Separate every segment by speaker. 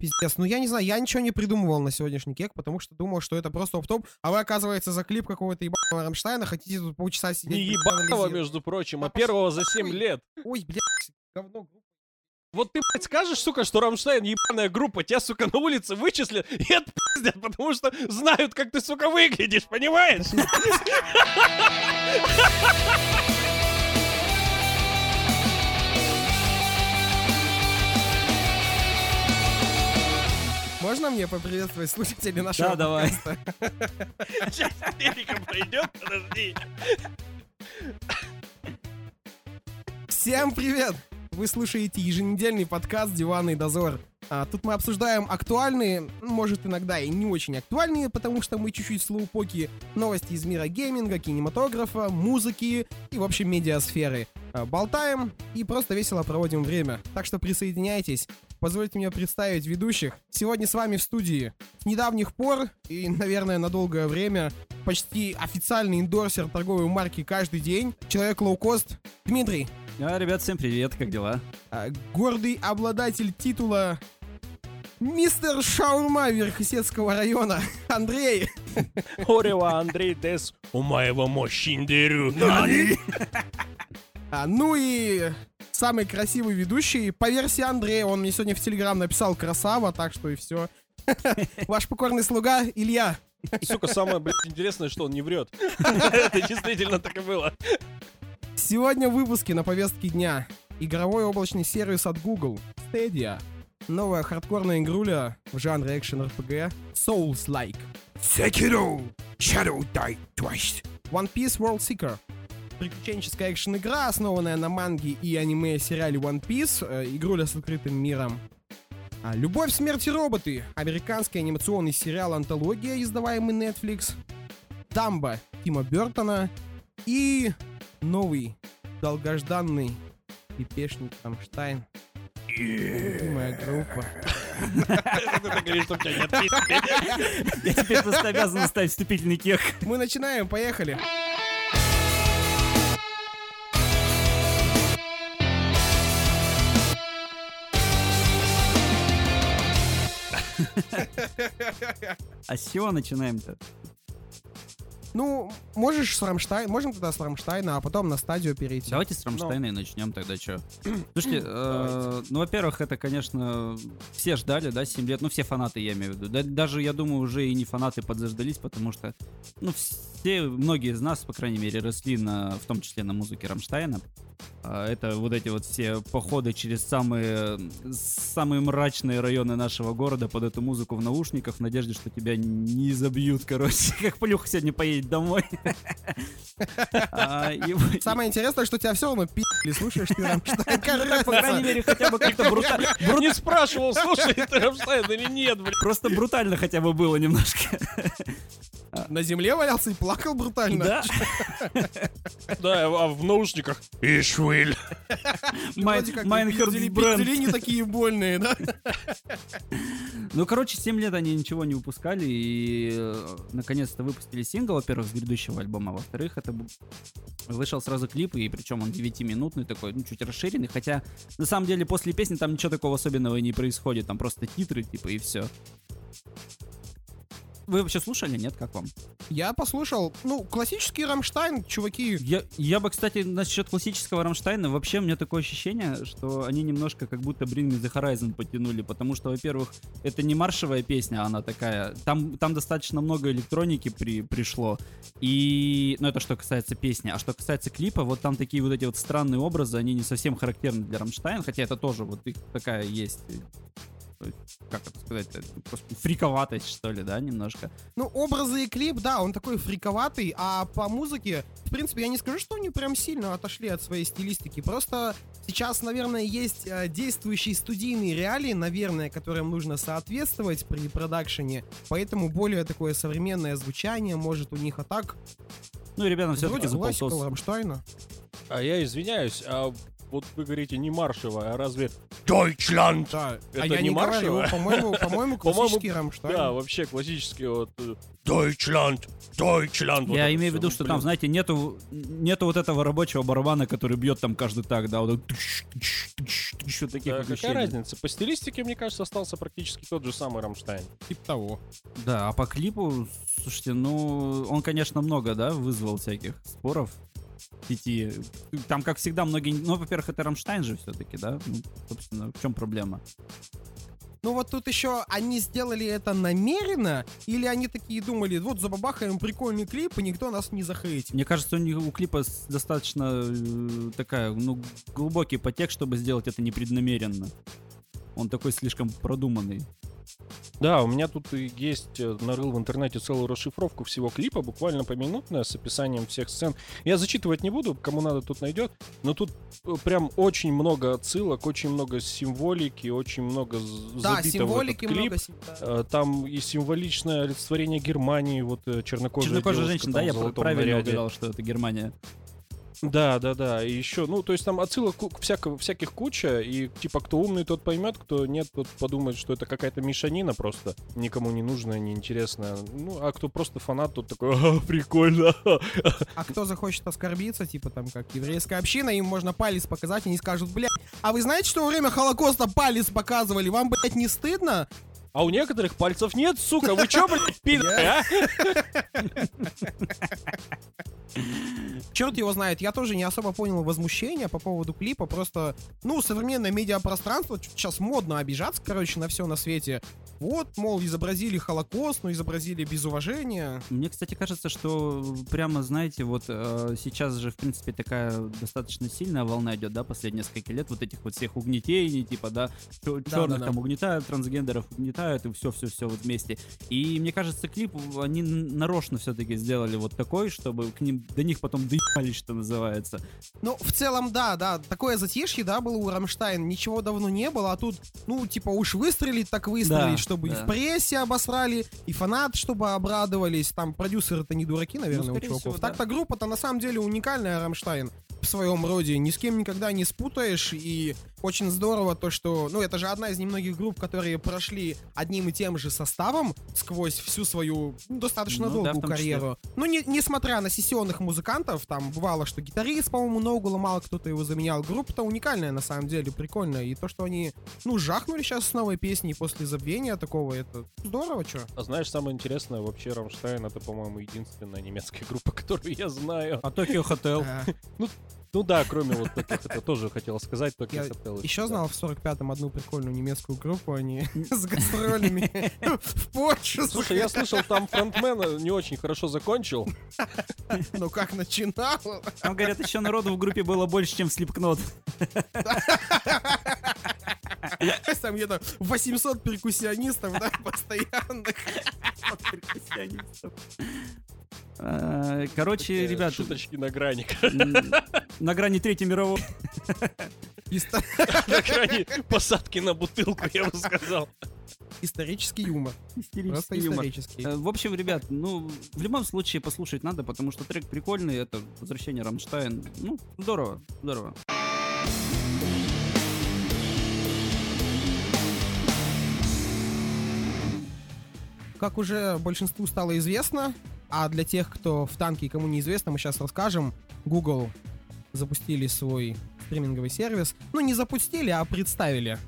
Speaker 1: Пиздец, ну я не знаю, я ничего не придумывал на сегодняшний кек, потому что думал, что это просто оп-топ, а вы, оказывается, за клип какого-то ебаного Рамштайна хотите тут полчаса сидеть.
Speaker 2: Не ебаного, между прочим, а первого за 7
Speaker 1: нахуй.
Speaker 2: лет.
Speaker 1: Ой, блядь, говно.
Speaker 2: Вот ты, блядь, скажешь, сука, что Рамштайн ебаная группа, тебя, сука, на улице вычислят и отпиздят, потому что знают, как ты, сука, выглядишь, понимаешь?
Speaker 1: Можно мне поприветствовать слушателей нашего
Speaker 3: Да, давай.
Speaker 2: Сейчас Америка пройдет, подожди.
Speaker 1: Всем привет! Вы слушаете еженедельный подкаст «Диванный дозор». А, тут мы обсуждаем актуальные, ну, может иногда и не очень актуальные, потому что мы чуть-чуть слоупоки новости из мира гейминга, кинематографа, музыки и, в общем, медиасферы. А, болтаем и просто весело проводим время. Так что присоединяйтесь. Позвольте мне представить ведущих. Сегодня с вами в студии с недавних пор и, наверное, на долгое время почти официальный эндорсер торговой марки «Каждый день», человек лоукост Дмитрий.
Speaker 3: А, ребят, всем привет, как дела?
Speaker 1: А, гордый обладатель титула Мистер Шаурма Верхесецкого района Андрей.
Speaker 2: Орева Андрей Дес, у моего мощиндерю.
Speaker 1: А, ну и самый красивый ведущий по версии Андрея. Он мне сегодня в Телеграм написал красава, так что и все. Ваш покорный слуга Илья.
Speaker 2: Сука, самое, блядь, интересное, что он не врет. Это действительно так и было.
Speaker 1: Сегодня в выпуске на повестке дня игровой облачный сервис от Google Stadia. Новая хардкорная игруля в жанре экшен RPG Souls-like.
Speaker 4: Sekiro Shadow Die Twice.
Speaker 1: One Piece World Seeker. Приключенческая экшен-игра, основанная на манге и аниме-сериале One Piece, э, игруля с открытым миром. А, Любовь, смерть и роботы. Американский анимационный сериал «Антология», издаваемый Netflix. Дамба Тима Бертона. И новый, долгожданный пипешник Рамштайн. Любимая группа.
Speaker 3: Я теперь просто обязан ставить вступительный кек.
Speaker 1: Мы начинаем, поехали.
Speaker 3: А с чего начинаем-то?
Speaker 1: Ну, можешь с Рамштайн, можем тогда с Рамштайна, а потом на стадию перейти.
Speaker 3: Давайте с Рамштайна и начнем тогда, что. Слушайте, э, ну, во-первых, это, конечно, все ждали, да, 7 лет, ну, все фанаты, я имею в виду. Да- даже, я думаю, уже и не фанаты подзаждались, потому что, ну, все, многие из нас, по крайней мере, росли на, в том числе на музыке Рамштайна. А, Это вот эти вот все походы через самые, самые мрачные районы нашего города под эту музыку в наушниках в надежде, что тебя не забьют, короче, как Плюха сегодня поедет домой. А,
Speaker 1: Самое интересное, что тебя все равно пиздили, слушаешь ты Рамштайн.
Speaker 3: По крайней мере, хотя бы как-то брутально.
Speaker 2: Не спрашивал, слушай, ты Рамштайн или нет, блядь.
Speaker 3: Просто брутально хотя бы было немножко.
Speaker 1: На земле валялся и плакал брутально.
Speaker 3: Да.
Speaker 2: Да, а в наушниках.
Speaker 1: Ich will. Mein
Speaker 3: Herz
Speaker 1: пиздели- brennt. не такие больные, да?
Speaker 3: Ну, короче, 7 лет они ничего не выпускали, и э, наконец-то выпустили сингл, во-первых, с грядущего альбома, а во-вторых, это вышел сразу клип, и причем он 9-минутный такой, ну, чуть расширенный, хотя, на самом деле, после песни там ничего такого особенного и не происходит, там просто титры, типа, и все. Вы вообще слушали, нет, как вам?
Speaker 1: Я послушал, ну, классический Рамштайн, чуваки.
Speaker 3: Я, я бы, кстати, насчет классического Рамштайна, вообще у меня такое ощущение, что они немножко как будто Bring Me The Horizon подтянули, потому что, во-первых, это не маршевая песня, она такая, там, там достаточно много электроники при, пришло, и, ну это что касается песни, а что касается клипа, вот там такие вот эти вот странные образы, они не совсем характерны для Рамштайн, хотя это тоже вот их такая есть как это сказать, просто фриковатость, что ли, да, немножко.
Speaker 1: Ну, образы и клип, да, он такой фриковатый, а по музыке, в принципе, я не скажу, что они прям сильно отошли от своей стилистики. Просто сейчас, наверное, есть э, действующие студийные реалии, наверное, которым нужно соответствовать при продакшене, поэтому более такое современное звучание может у них, а так,
Speaker 3: Ну, ребята все-таки за полтос.
Speaker 1: Рамштайна.
Speaker 2: А я извиняюсь, а вот вы говорите не маршевая, а разве
Speaker 4: Deutschland.
Speaker 1: Да.
Speaker 2: Это
Speaker 1: а я
Speaker 2: не
Speaker 1: не
Speaker 2: маршевая?
Speaker 1: по-моему, по-моему,
Speaker 2: По-моему,
Speaker 1: классический Рамштайн.
Speaker 2: Да, вообще классический вот... э,
Speaker 4: Deutschland. Deutschland.
Speaker 2: Вот
Speaker 3: Я
Speaker 2: это
Speaker 3: имею в виду, что
Speaker 2: блин.
Speaker 3: там, знаете, нету, нету вот этого рабочего барабана, который бьет там каждый так, да, вот вот таких
Speaker 2: Да,
Speaker 3: вот
Speaker 2: какая разница? По стилистике, мне кажется, остался практически тот же самый Рамштайн.
Speaker 1: Типа того.
Speaker 3: Да, а по клипу, слушайте, ну, он, конечно, много, да, вызвал всяких споров сети. Там, как всегда, многие... Ну, во-первых, это Рамштайн же все-таки, да? Ну, собственно, в чем проблема?
Speaker 1: Ну вот тут еще они сделали это намеренно, или они такие думали, вот забабахаем прикольный клип, и никто нас не захейтит.
Speaker 3: Мне кажется, у них у клипа достаточно э, такая, ну, глубокий подтекст, чтобы сделать это непреднамеренно. Он такой слишком продуманный.
Speaker 2: Да, у меня тут и есть, э, нарыл в интернете целую расшифровку всего клипа, буквально поминутная, с описанием всех сцен. Я зачитывать не буду, кому надо, тут найдет, но тут э, прям очень много отсылок, очень много символики, очень много
Speaker 1: Да,
Speaker 2: забито в этот клип.
Speaker 1: много. да.
Speaker 2: Э, Там и символичное олицетворение Германии, вот чернокожая,
Speaker 3: Чернокожая
Speaker 2: девушка
Speaker 3: женщина, да, я правильно угадал, что это Германия.
Speaker 2: Да, да, да. И еще, ну, то есть там отсылок ку- всяко, всяких куча, и типа кто умный, тот поймет, кто нет, тот подумает, что это какая-то мешанина просто, никому не нужная, неинтересная. Ну, а кто просто фанат, тот такой, «А, прикольно.
Speaker 1: А кто захочет оскорбиться, типа там как еврейская община, им можно палец показать, и они скажут, блядь, а вы знаете, что во время Холокоста палец показывали? Вам, блядь, не стыдно?
Speaker 2: А у некоторых пальцев нет, сука, вы чё, блядь, пидоры, а?
Speaker 1: Черт его знает, я тоже не особо понял возмущения по поводу клипа, просто, ну, современное медиапространство, сейчас модно обижаться, короче, на все на свете. Вот, мол, изобразили Холокост, но изобразили без уважения.
Speaker 3: Мне, кстати, кажется, что прямо, знаете, вот э, сейчас же, в принципе, такая достаточно сильная волна идет, да, последние несколько лет, вот этих вот всех угнетений, типа, да, черных
Speaker 1: Да-да-да.
Speaker 3: там угнетают, трансгендеров угнетают, и все-все-все вот вместе. И мне кажется, клип они нарочно все-таки сделали вот такой, чтобы к ним, до них потом доебались, что называется.
Speaker 1: Ну, в целом, да, да, такое затишье, да, было у Рамштайн, ничего давно не было, а тут, ну, типа, уж выстрелить, так выстрелить,
Speaker 3: Да,
Speaker 1: чтобы и
Speaker 3: да.
Speaker 1: в прессе обосрали, и фанаты, чтобы обрадовались, там, продюсеры-то не дураки, наверное, у
Speaker 3: скорее
Speaker 1: чуваков.
Speaker 3: да.
Speaker 1: Так-то группа-то на самом деле уникальная, Рамштайн, в своем роде, ни с кем никогда не спутаешь, и очень здорово то, что, ну, это же одна из немногих групп, которые прошли одним и тем же составом сквозь всю свою ну, достаточно
Speaker 3: Ну да,
Speaker 1: долгую
Speaker 3: числе.
Speaker 1: карьеру. Ну, не, несмотря на сессионных музыкантов, там бывало, что гитарист, по-моему, ногу ломал, кто-то его заменял. Группа-то уникальная, на самом деле, прикольная. И то, что они, ну, жахнули сейчас с новой песней после забвения такого, это здорово, чё.
Speaker 2: А знаешь, самое интересное, вообще Рамштайн это, по-моему, единственная немецкая группа, которую я знаю.
Speaker 3: А Токио Хотел.
Speaker 1: Э,
Speaker 2: Ну да, кроме вот таких, это тоже хотел сказать, только
Speaker 1: Я Еще
Speaker 2: да.
Speaker 1: знал в 45-м одну прикольную немецкую группу, они с гастролями в Польшу.
Speaker 2: Слушай, я слышал, там фронтмен не очень хорошо закончил.
Speaker 1: Ну как начинал?
Speaker 3: Там, говорят, еще народу в группе было больше, чем в Слепкнот.
Speaker 1: Там где-то 800 перкуссионистов, да, постоянных.
Speaker 3: Э, Короче, ребят,
Speaker 2: Шуточки на грани.
Speaker 3: на грани Третьей мировой.
Speaker 1: Исто-
Speaker 2: На грани посадки на бутылку, я бы сказал.
Speaker 1: Исторический юмор. Просто
Speaker 3: Истерический юмор.
Speaker 1: исторический.
Speaker 3: Э, В общем, ребят, ну, в любом случае послушать надо, потому что трек прикольный, это возвращение Рамштайн. Ну, здорово, здорово.
Speaker 1: Как уже большинству стало известно, а для тех, кто в танке и кому неизвестно, мы сейчас расскажем. Google запустили свой стриминговый сервис. Ну, не запустили, а представили.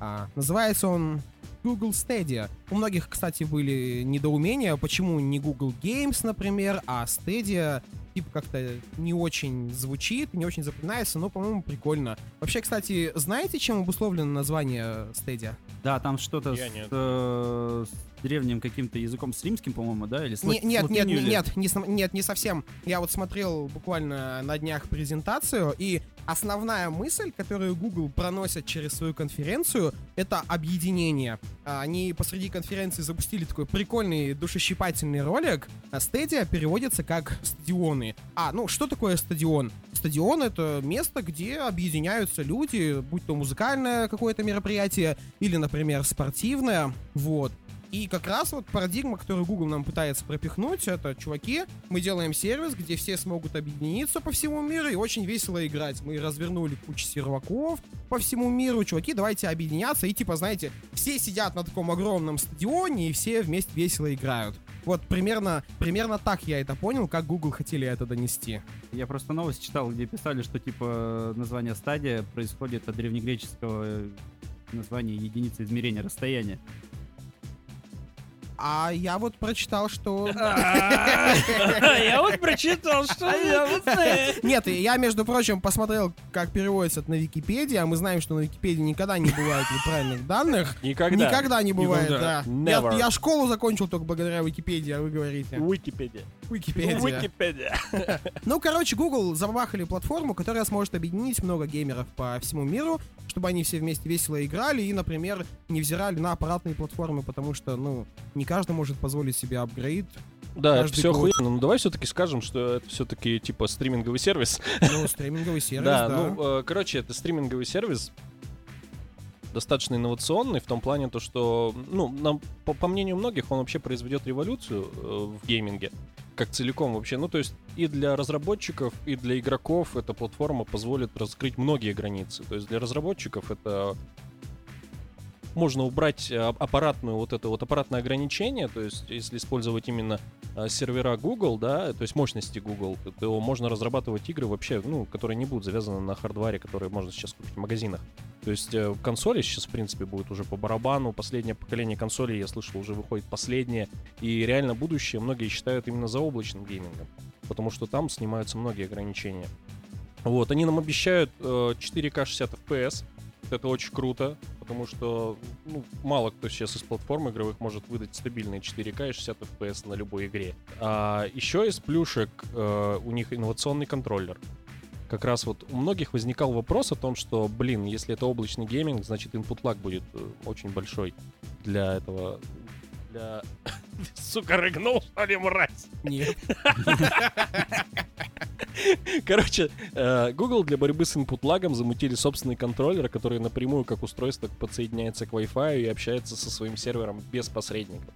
Speaker 1: А, называется он Google Stadia. У многих, кстати, были недоумения, почему не Google Games, например, а Stadia типа как-то не очень звучит, не очень запоминается, но, по-моему, прикольно. Вообще, кстати, знаете, чем обусловлено название Stadia?
Speaker 3: Да, там что-то с, э, с древним каким-то языком, с римским, по-моему, да? Или с
Speaker 1: Не- нет, нет,
Speaker 3: или-
Speaker 1: нет, не, нет, не совсем. Я вот смотрел буквально на днях презентацию, и основная мысль, которую Google проносит через свою конференцию, это объединение. А, Они посреди конференции запустили такой прикольный душещипательный ролик. Stadia переводится как стадионы. А, ну что такое стадион? Стадион это место, где объединяются люди, будь то музыкальное какое-то мероприятие или, например, спортивное. Вот. И как раз вот парадигма, которую Google нам пытается пропихнуть, это, чуваки, мы делаем сервис, где все смогут объединиться по всему миру и очень весело играть. Мы развернули кучу серваков по всему миру. Чуваки, давайте объединяться. И типа, знаете, все сидят на таком огромном стадионе и все вместе весело играют. Вот примерно, примерно так я это понял, как Google хотели это донести.
Speaker 3: Я просто новость читал, где писали, что типа название стадия происходит от древнегреческого э, названия единицы измерения расстояния.
Speaker 1: А я вот прочитал, что...
Speaker 2: Я вот прочитал, что...
Speaker 1: Нет, я, между прочим, посмотрел, как переводится на Википедии, а мы знаем, что на Википедии никогда не бывает неправильных данных.
Speaker 2: Никогда.
Speaker 1: Никогда не бывает, да. Я, школу закончил только благодаря Википедии, а вы говорите.
Speaker 2: Википедия.
Speaker 1: Википедия.
Speaker 2: Википедия.
Speaker 1: Ну, короче, Google забахали платформу, которая сможет объединить много геймеров по всему миру, чтобы они все вместе весело играли и, например, не взирали на аппаратные платформы, потому что, ну, не каждый может позволить себе апгрейд.
Speaker 2: Да, это
Speaker 1: Каждый
Speaker 2: все
Speaker 1: год.
Speaker 2: охуенно. Ну давай все-таки скажем, что это все-таки типа стриминговый сервис.
Speaker 1: Ну, стриминговый сервис,
Speaker 2: Да,
Speaker 1: да.
Speaker 2: ну, э, короче, это стриминговый сервис достаточно инновационный в том плане, то, что, ну, нам, по, по мнению многих, он вообще произведет революцию э, в гейминге, как целиком вообще. Ну, то есть и для разработчиков, и для игроков эта платформа позволит раскрыть многие границы. То есть для разработчиков это можно убрать э, аппаратную вот это вот аппаратное ограничение, то есть если использовать именно э, сервера Google, да, то есть мощности Google, то- можно разрабатывать игры вообще, ну, которые не будут завязаны на хардваре, которые можно сейчас купить в магазинах. То есть э, консоли сейчас, в принципе, будет уже по барабану. Последнее поколение консолей, я слышал, уже выходит последнее. И реально будущее многие считают именно за облачным геймингом. Потому что там снимаются многие ограничения. Вот, они нам обещают э, 4К 60 FPS. Это очень круто, потому что ну, мало кто сейчас из платформ игровых может выдать стабильные 4К и 60 FPS на любой игре. А еще из плюшек э, у них инновационный контроллер. Как раз вот у многих возникал вопрос о том, что, блин, если это облачный гейминг, значит input lag будет э, очень большой для этого... Для... Сука, рыгнул, что ли, мразь?
Speaker 1: Нет.
Speaker 2: Короче, э, Google для борьбы с input лагом замутили собственный контроллер, который напрямую как устройство подсоединяется к Wi-Fi и общается со своим сервером без посредников.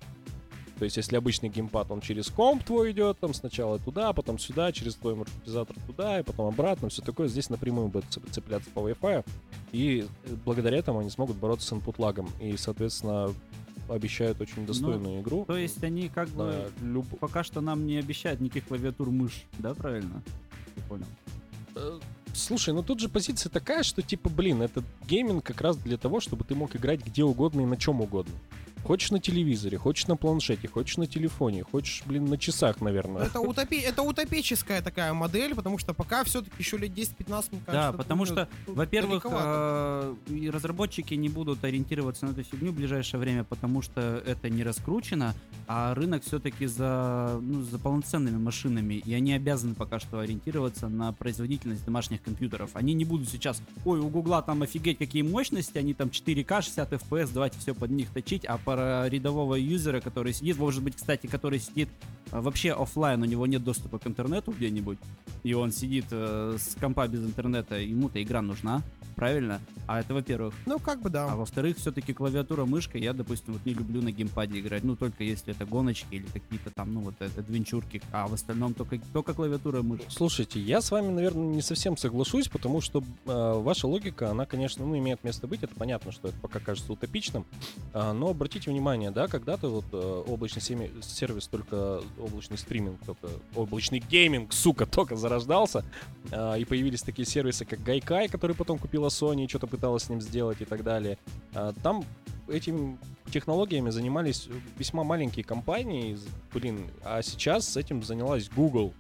Speaker 2: То есть, если обычный геймпад, он через комп твой идет, там сначала туда, потом сюда, через твой маршрутизатор туда, и потом обратно, все такое, здесь напрямую будет цеп- цепляться по Wi-Fi, и э, благодаря этому они смогут бороться с input лагом, и, соответственно, обещают очень достойную игру.
Speaker 3: То есть они как бы
Speaker 2: люб-
Speaker 3: пока что нам не обещают никаких клавиатур мышь, да, правильно? Я понял.
Speaker 2: Слушай, ну тут же позиция такая, что типа, блин, это гейминг как раз для того, чтобы ты мог играть где угодно и на чем угодно. Хочешь на телевизоре, хочешь на планшете, хочешь на телефоне, хочешь, блин, на часах, наверное.
Speaker 1: Это, утопи... это утопическая такая модель, потому что пока все-таки еще лет 10-15, мне кажется,
Speaker 3: Да, потому что, во-первых, э, разработчики не будут ориентироваться на эту фигню в ближайшее время, потому что это не раскручено, а рынок все-таки за, ну, за полноценными машинами, и они обязаны пока что ориентироваться на производительность домашних компьютеров. Они не будут сейчас, ой, у Гугла там офигеть какие мощности, они там 4К, 60 FPS, давайте все под них точить, а про рядового юзера, который сидит, может быть, кстати, который сидит э, вообще оффлайн, у него нет доступа к интернету где-нибудь, и он сидит э, с компа без интернета, ему-то игра нужна, правильно? А это во-первых.
Speaker 1: Ну, как бы да.
Speaker 3: А во-вторых, все-таки клавиатура, мышка, я, допустим, вот не люблю на геймпаде играть, ну, только если это гоночки или какие-то там, ну, вот это адвенчурки, а в остальном только, только клавиатура и мышка.
Speaker 2: Слушайте, я с вами, наверное, не совсем соглашусь, потому что э, ваша логика, она, конечно, ну, имеет место быть. Это понятно, что это пока кажется утопичным. А, но обратите внимание, да, когда-то вот э, облачный сервис только облачный стриминг, только облачный гейминг, сука, только зарождался. А, и появились такие сервисы, как Gaikai, который потом купила Sony что-то пыталась с ним сделать и так далее. А, там этим технологиями занимались весьма маленькие компании, блин, а сейчас этим занялась Google.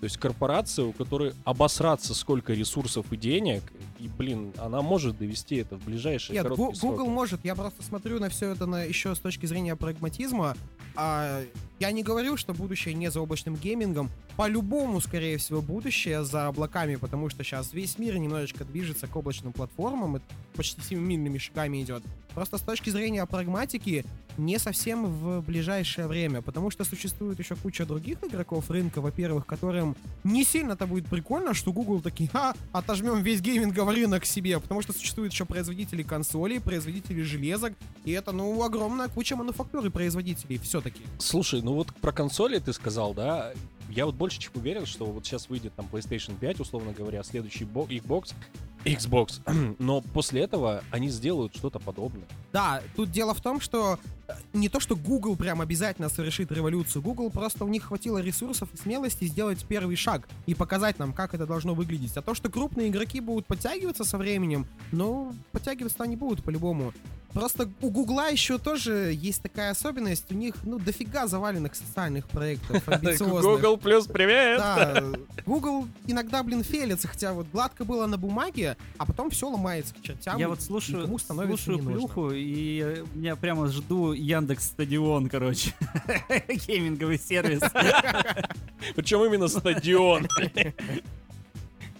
Speaker 2: То есть корпорация, у которой обосраться сколько ресурсов и денег, и, блин, она может довести это в ближайшие
Speaker 1: Нет,
Speaker 2: короткие
Speaker 1: Гу-
Speaker 2: сроки.
Speaker 1: Google может, я просто смотрю на все это на, еще с точки зрения прагматизма. А, я не говорю, что будущее не за облачным геймингом. по-любому, скорее всего, будущее за облаками, потому что сейчас весь мир немножечко движется к облачным платформам, и почти семимильными шагами идет. Просто с точки зрения прагматики, не совсем в ближайшее время, потому что существует еще куча других игроков рынка, во-первых, которым не сильно-то будет прикольно, что Google такие, а, отожмем весь гейминговый рынок себе, потому что существуют еще производители консолей, производители железок, и это, ну, огромная куча мануфактуры производителей все-таки.
Speaker 2: Слушай, ну вот про консоли ты сказал, да? Я вот больше чем уверен, что вот сейчас выйдет там PlayStation 5, условно говоря, следующий Xbox, Xbox, но после этого они сделают что-то подобное.
Speaker 1: Да, тут дело в том, что э, не то, что Google прям обязательно совершит революцию. Google просто у них хватило ресурсов и смелости сделать первый шаг и показать нам, как это должно выглядеть. А то, что крупные игроки будут подтягиваться со временем, ну, подтягиваться они будут по-любому. Просто у Гугла еще тоже есть такая особенность. У них, ну, дофига заваленных социальных проектов, амбициозных.
Speaker 2: Google плюс привет!
Speaker 1: Да, Google иногда, блин, фелится, хотя вот гладко было на бумаге, а потом все ломается к чертям.
Speaker 3: Я вот слушаю, слушаю плюху, и я прямо жду Яндекс Стадион, короче. Гейминговый сервис.
Speaker 2: Причем именно стадион.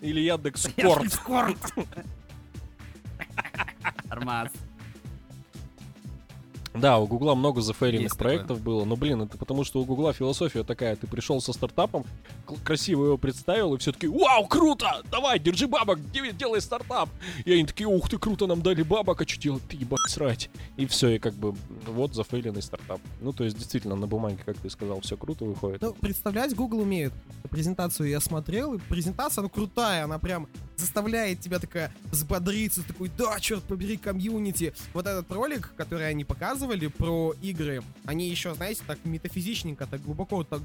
Speaker 2: Или Яндекс Спорт.
Speaker 3: Спорт. Нормас.
Speaker 2: Да, у Гугла много зафейренных
Speaker 3: Есть такое.
Speaker 2: проектов было, но, блин, это потому что у Гугла философия такая, ты пришел со стартапом, к- красиво его представил, и все таки вау, круто, давай, держи бабок, де- делай стартап. И они такие, ух ты, круто, нам дали бабок, а что делать, ты ебать срать. И все, и как бы вот зафейленный стартап. Ну, то есть, действительно, на бумаге, как ты сказал, все круто выходит.
Speaker 1: Ну, представлять Google умеет. Презентацию я смотрел, и презентация, ну, крутая, она прям заставляет тебя такая взбодриться, такой, да, черт побери, комьюнити. Вот этот ролик, который они показывали про игры, они еще, знаете, так метафизичненько, так глубоко так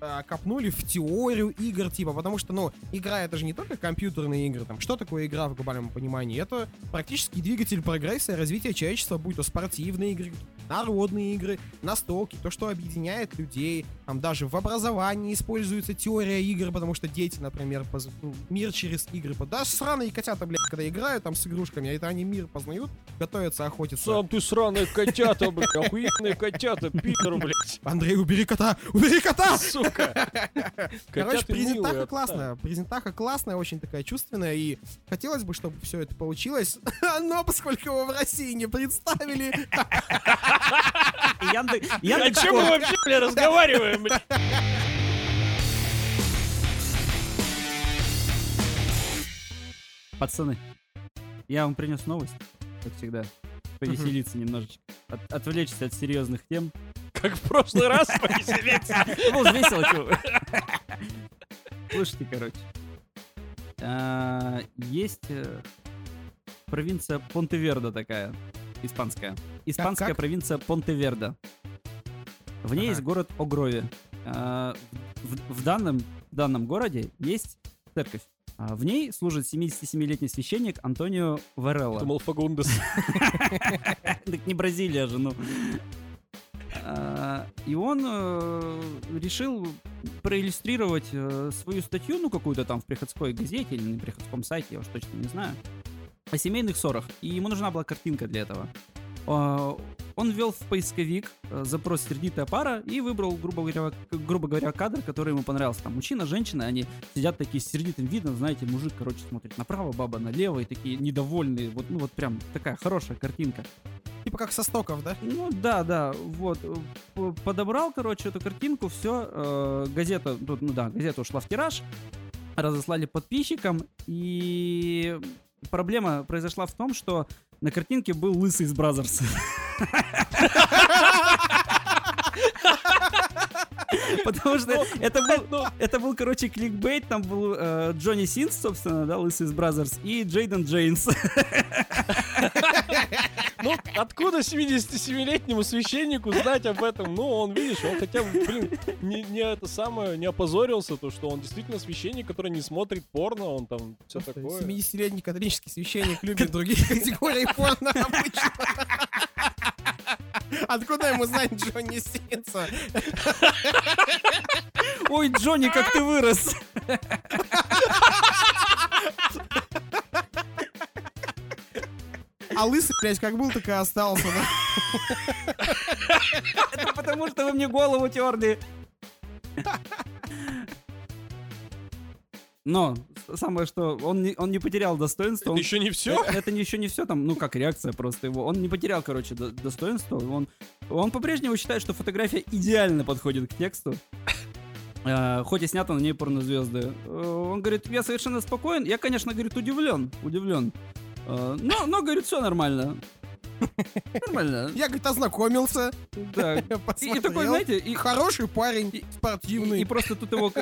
Speaker 1: а, копнули в теорию игр, типа, потому что, ну, игра это же не только компьютерные игры, там, что такое игра в глобальном понимании? Это практически двигатель прогресса и развития человечества, будь то спортивные игры, народные игры, настолки, то, что объединяет людей, там, даже в образовании используется теория игр, потому что дети, например, поз- ну, мир через игры, да, сраные котята, блядь, когда играют там с игрушками, а это они мир познают, готовятся охотиться.
Speaker 2: Сам ты сраные котята, блядь, охуенные котята, Питер, блядь,
Speaker 1: Андрей, убери кота! Убери кота!
Speaker 2: сука.
Speaker 1: Короче,
Speaker 2: Котята
Speaker 1: презентаха классная. Презентаха классная, очень такая чувственная. И хотелось бы, чтобы все это получилось. Но поскольку его в России не представили,
Speaker 2: О чем мы вообще, бля, разговариваем?
Speaker 3: Пацаны, я вам принес новость, как всегда. Повеселиться немножечко. От- отвлечься от серьезных тем.
Speaker 2: Как в прошлый раз повеселиться.
Speaker 3: Ну, весело, вы. Слушайте, короче. А, Есть э, провинция Понтеверда такая, испанская. Испанская провинция Понтеверда. В ней есть город Огрове. А, В данном, в данном городе есть церковь. А, В ней служит 77-летний священник Антонио Варелло.
Speaker 2: Думал, Фагундес.
Speaker 3: Так не Бразилия же, ну. А, И он э, решил проиллюстрировать э, свою статью, ну, какую-то там в приходской газете или на приходском сайте, я уж точно не знаю, о семейных ссорах. И ему нужна была картинка для этого. Он ввел в поисковик э, запрос «сердитая пара» и выбрал, грубо говоря, грубо говоря, кадр, который ему понравился. Там мужчина, женщина, они сидят такие с сердитым видом, знаете, мужик, короче, смотрит направо, баба налево, и такие недовольные. Вот, ну, вот прям такая хорошая картинка.
Speaker 1: типа как со стоков, да?
Speaker 3: Ну да, да, вот. э, Подобрал, короче, эту картинку, все. газета, тут, ну да, газета ушла в тираж. Разослали подписчикам. И проблема произошла в том, что на картинке был лысый из Brazzers. Потому что это был, это был, короче, кликбейт, там был э, Джонни Синс, собственно, да, лысый из Brazzers, и Джейден Джейнс.
Speaker 2: Ну, откуда 77-летнему священнику знать об этом? Ну, он, видишь, он хотя бы, блин, не, не это самое, не опозорился, то, что он действительно священник, который не смотрит порно, он там все такое.
Speaker 1: 70-летний католический священник любит других категорий порно обычно. Откуда ему знать Джонни Синса?
Speaker 3: Ой, Джонни, как ты вырос!
Speaker 1: А лысый, блядь, как был, так и остался, да?
Speaker 3: Это потому что вы мне голову терли. Но самое что, он не, он не потерял достоинство. он-
Speaker 2: Еще не все?
Speaker 3: Это, это не- еще не все, там, ну как реакция просто его. Он не потерял, короче, до- достоинство. Он, он по-прежнему считает, что фотография идеально подходит к тексту. Э, Хоть и снята на ней порнозвезды. Э, Он говорит, я совершенно спокоен. Я, конечно, говорит, удивлен. Удивлен. Э, Но, но говорит, все нормально. Нормально.
Speaker 1: Я, говорит, ознакомился,
Speaker 3: Да. И, такой, знаете, и,
Speaker 1: Хороший парень,
Speaker 3: И-
Speaker 1: спортивный.
Speaker 3: И, и просто тут его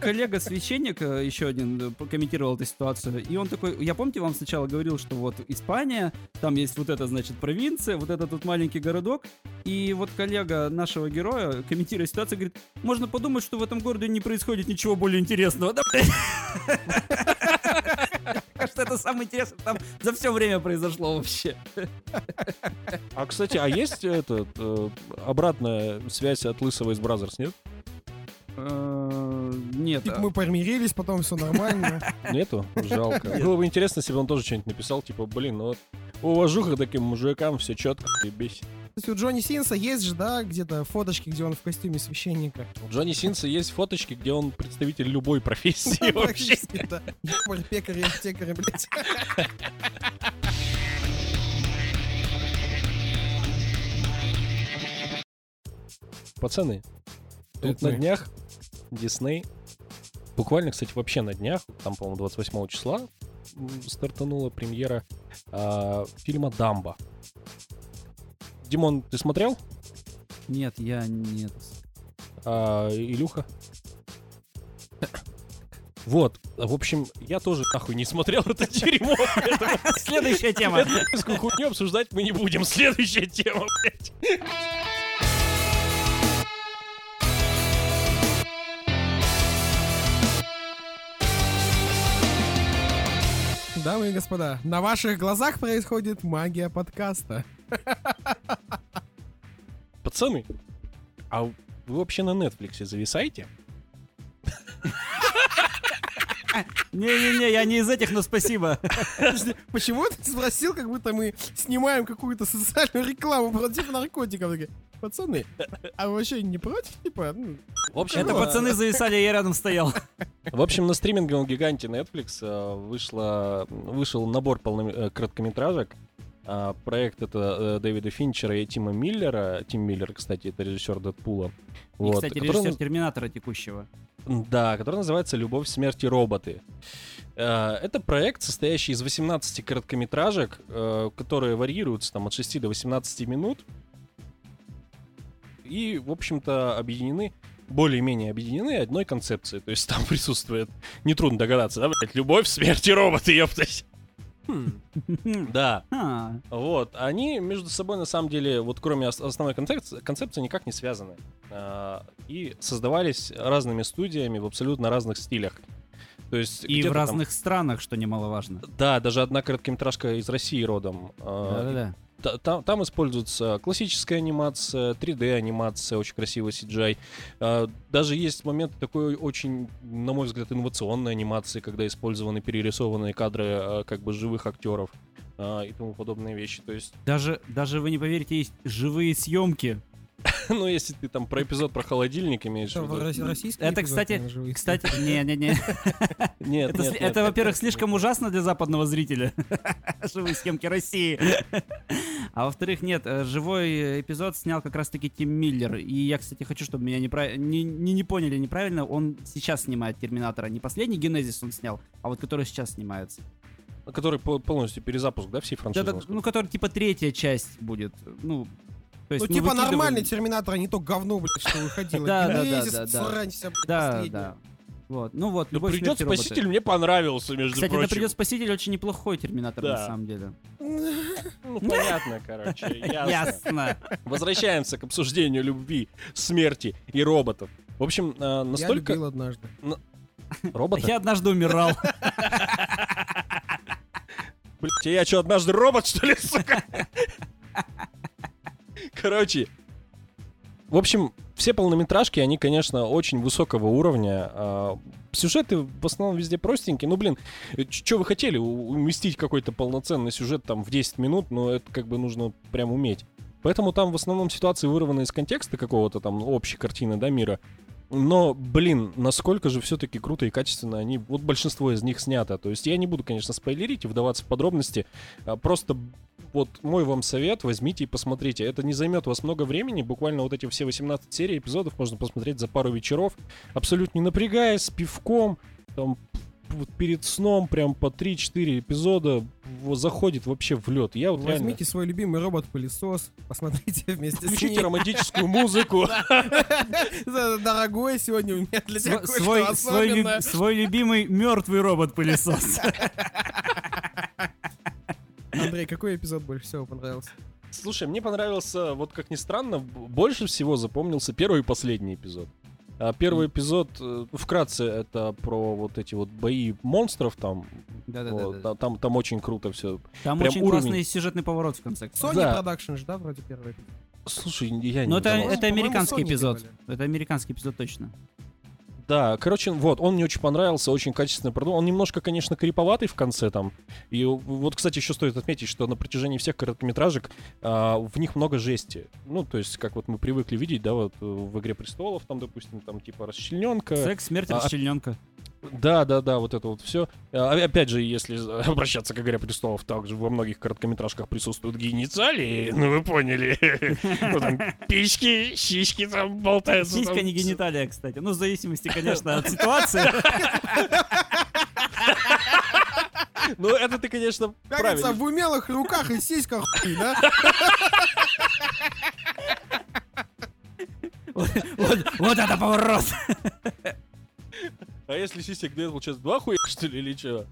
Speaker 3: коллега-священник э, еще один э, прокомментировал эту ситуацию. И он такой, я помните, вам сначала говорил, что вот Испания, там есть вот это, значит, провинция, вот это тут маленький городок. И вот коллега нашего героя, комментируя ситуацию, говорит, можно подумать, что в этом городе не происходит ничего более интересного. Да? Кажется, это самое интересное там за все время произошло вообще.
Speaker 2: А, кстати, а есть этот, э, обратная связь от Лысого из Brazzers, нет?
Speaker 3: Э, Нет.
Speaker 1: Типа
Speaker 3: а-
Speaker 1: мы помирились, потом все нормально.
Speaker 2: Нету? Жалко. Было бы интересно, если бы он тоже что-нибудь написал, типа, блин, ну вот уважуха таким мужикам, все четко, бейся.
Speaker 1: Кстати, у Джонни Синса есть же, да, где-то фоточки, где он в костюме священника.
Speaker 2: У Джонни Синса есть фоточки, где он представитель любой профессии вообще.
Speaker 1: Да. Ебарь, пекарь, аптекарь, блядь.
Speaker 2: Пацаны, тут на днях Дисней, буквально, кстати, вообще на днях, там, по-моему, 28 числа стартанула премьера а, фильма «Дамбо». Димон, ты смотрел?
Speaker 3: Нет, я нет.
Speaker 2: А, Илюха? Вот, в общем, я тоже нахуй не смотрел это дерьмо,
Speaker 3: Следующая тема.
Speaker 2: эту хуйню обсуждать мы не будем. Следующая тема, блядь.
Speaker 1: Дамы и господа, на ваших глазах происходит магия подкаста.
Speaker 2: Пацаны, а вы вообще на Netflix зависаете?
Speaker 3: Не-не-не, я не из этих, но спасибо.
Speaker 1: Подожди, Почему ты спросил, как будто мы снимаем какую-то социальную рекламу против наркотиков? Такие, Пацаны, а вы вообще не против, типа? ну,
Speaker 2: В общем,
Speaker 3: Это
Speaker 1: Чего?
Speaker 3: пацаны зависали, я рядом стоял.
Speaker 2: В общем, на стриминговом гиганте Netflix э, вышло, вышел набор полно, э, короткометражек. А, проект это э, Дэвида Финчера и Тима Миллера. Тим Миллер, кстати, это режиссер Дэдпула.
Speaker 3: И,
Speaker 2: Вот,
Speaker 3: кстати,
Speaker 2: который
Speaker 3: режиссер
Speaker 2: наз-
Speaker 3: Терминатора текущего.
Speaker 2: Да, который называется «Любовь, смерть и роботы». Э, Это проект, состоящий из 18 короткометражек, э, которые варьируются там от 6 до 18 минут. И, в общем-то, объединены, более-менее объединены одной концепцией. То есть там присутствует, нетрудно догадаться, да, блядь, любовь, смерть и роботы, ёптать. Да,
Speaker 3: А,
Speaker 2: вот. Они между собой, на самом деле, вот кроме ос- основной концепции, никак не связаны. А, И создавались разными студиями в абсолютно разных стилях. То есть
Speaker 3: И в
Speaker 2: там-
Speaker 3: разных странах, что немаловажно.
Speaker 2: Да, даже одна короткометражка из России родом. А,
Speaker 3: Да-да-да.
Speaker 2: Та- Там, там используется классическая анимация, 3D-анимация, очень красивый CGI. А, Даже есть момент такой очень, на мой взгляд, инновационной анимации, когда использованы перерисованные кадры а, как бы живых актеров а, и тому подобные вещи. То есть
Speaker 3: Даже, даже вы не поверите, есть живые съемки.
Speaker 2: Ну, если ты там про эпизод про холодильник имеешь в
Speaker 1: что, в
Speaker 2: виду.
Speaker 1: российский
Speaker 3: Это, кстати, Кстати, не-не-не.
Speaker 2: Нет,
Speaker 3: Это, во-первых, слишком ужасно для западного зрителя. Живые съемки России. А во-вторых, нет, э, живой эпизод снял как раз-таки Тим Миллер. И я, кстати, хочу, чтобы меня не, не, не поняли неправильно. Он сейчас снимает Терминатора. Не последний Генезис он снял, а вот который сейчас снимается.
Speaker 2: Который по- полностью перезапуск, да, всей франшизы?
Speaker 3: Ну, который типа третья часть будет. Ну, то есть,
Speaker 1: Ну, типа нормальный терминатор, а не то говно, блядь, что выходило.
Speaker 3: Да, да, да, да, да. Да. Вот. Ну вот,
Speaker 2: Ну,
Speaker 3: любовь,
Speaker 2: придет спаситель, мне понравился, между
Speaker 3: Кстати,
Speaker 2: прочим.
Speaker 3: на придет спаситель очень неплохой терминатор, на самом деле.
Speaker 2: Ну, понятно, короче, ясно.
Speaker 3: Ясно.
Speaker 2: Возвращаемся к обсуждению любви, смерти и роботов. В общем, э,
Speaker 1: Я
Speaker 2: настолько...
Speaker 1: любил однажды.
Speaker 2: Робота?
Speaker 3: Я однажды умирал.
Speaker 2: Блять, я что, однажды робот, что ли, сука? Короче, в общем, все полнометражки, они, конечно, очень высокого уровня. А, Сюжеты в основном везде простенькие. Ну, блин, что вы хотели? Уместить какой-то полноценный сюжет там в 10 минут, но это как бы нужно прям уметь. Поэтому там в основном ситуации вырваны из контекста какого-то там общей картины, да, мира. Но, блин, насколько же все-таки круто и качественно они, вот большинство из них снято. То есть я не буду, конечно, спойлерить и вдаваться в подробности. а Просто вот мой вам совет, возьмите и посмотрите. Это не займет у вас много времени. Буквально вот эти все 18 серий эпизодов можно посмотреть за пару вечеров. Абсолютно не напрягаясь, с пивком, там вот перед сном прям по 3-4 эпизода вот заходит вообще в лед. Я вот реально...
Speaker 1: Возьмите свой любимый робот-пылесос, посмотрите вместе с
Speaker 2: Включите романтическую музыку.
Speaker 1: Дорогой, сегодня у меня для тебя
Speaker 3: свой любимый мертвый робот-пылесос.
Speaker 1: Андрей, какой эпизод больше всего понравился?
Speaker 2: Слушай, мне понравился, вот как ни странно, больше всего запомнился первый и последний эпизод. А Первый эпизод, э, вкратце, это про вот эти вот бои монстров там. Вот,
Speaker 3: Да-да-да.
Speaker 2: та- там, там очень круто все.
Speaker 3: Там
Speaker 2: прям
Speaker 3: очень
Speaker 2: уровень.
Speaker 3: классный сюжетный поворот в конце.
Speaker 1: Sony
Speaker 2: Да.
Speaker 1: Production же, да, вроде первый?
Speaker 2: Слушай, я не
Speaker 3: Но это, это американский
Speaker 1: Sony
Speaker 3: эпизод.
Speaker 1: делали.
Speaker 3: Это американский эпизод точно.
Speaker 2: Да, короче, вот, он мне очень понравился, очень качественный продукт. Он немножко, конечно, криповатый в конце там. И вот, кстати, еще стоит отметить, что на протяжении всех короткометражек а, в них много жести. Ну, то есть, как вот мы привыкли видеть, да, вот э, в «Игре престолов», там, допустим, там типа расчлененка.
Speaker 3: Секс, смерть,
Speaker 2: а-
Speaker 3: расчлененка.
Speaker 2: Да, да, да, вот это вот все. Опять же, если обращаться к «Игре престолов», также во многих короткометражках присутствуют гениталии, ну вы поняли. Ну, там пички, щички там болтаются.
Speaker 3: Сиська не гениталия, кстати. Ну, в зависимости, конечно, от ситуации.
Speaker 2: Ну, это ты, конечно, правильно.
Speaker 1: в умелых руках и сиськах, хуй, да?
Speaker 3: Вот это поворот!
Speaker 2: А если сисек дает, получается, два хуя, что ли, или что?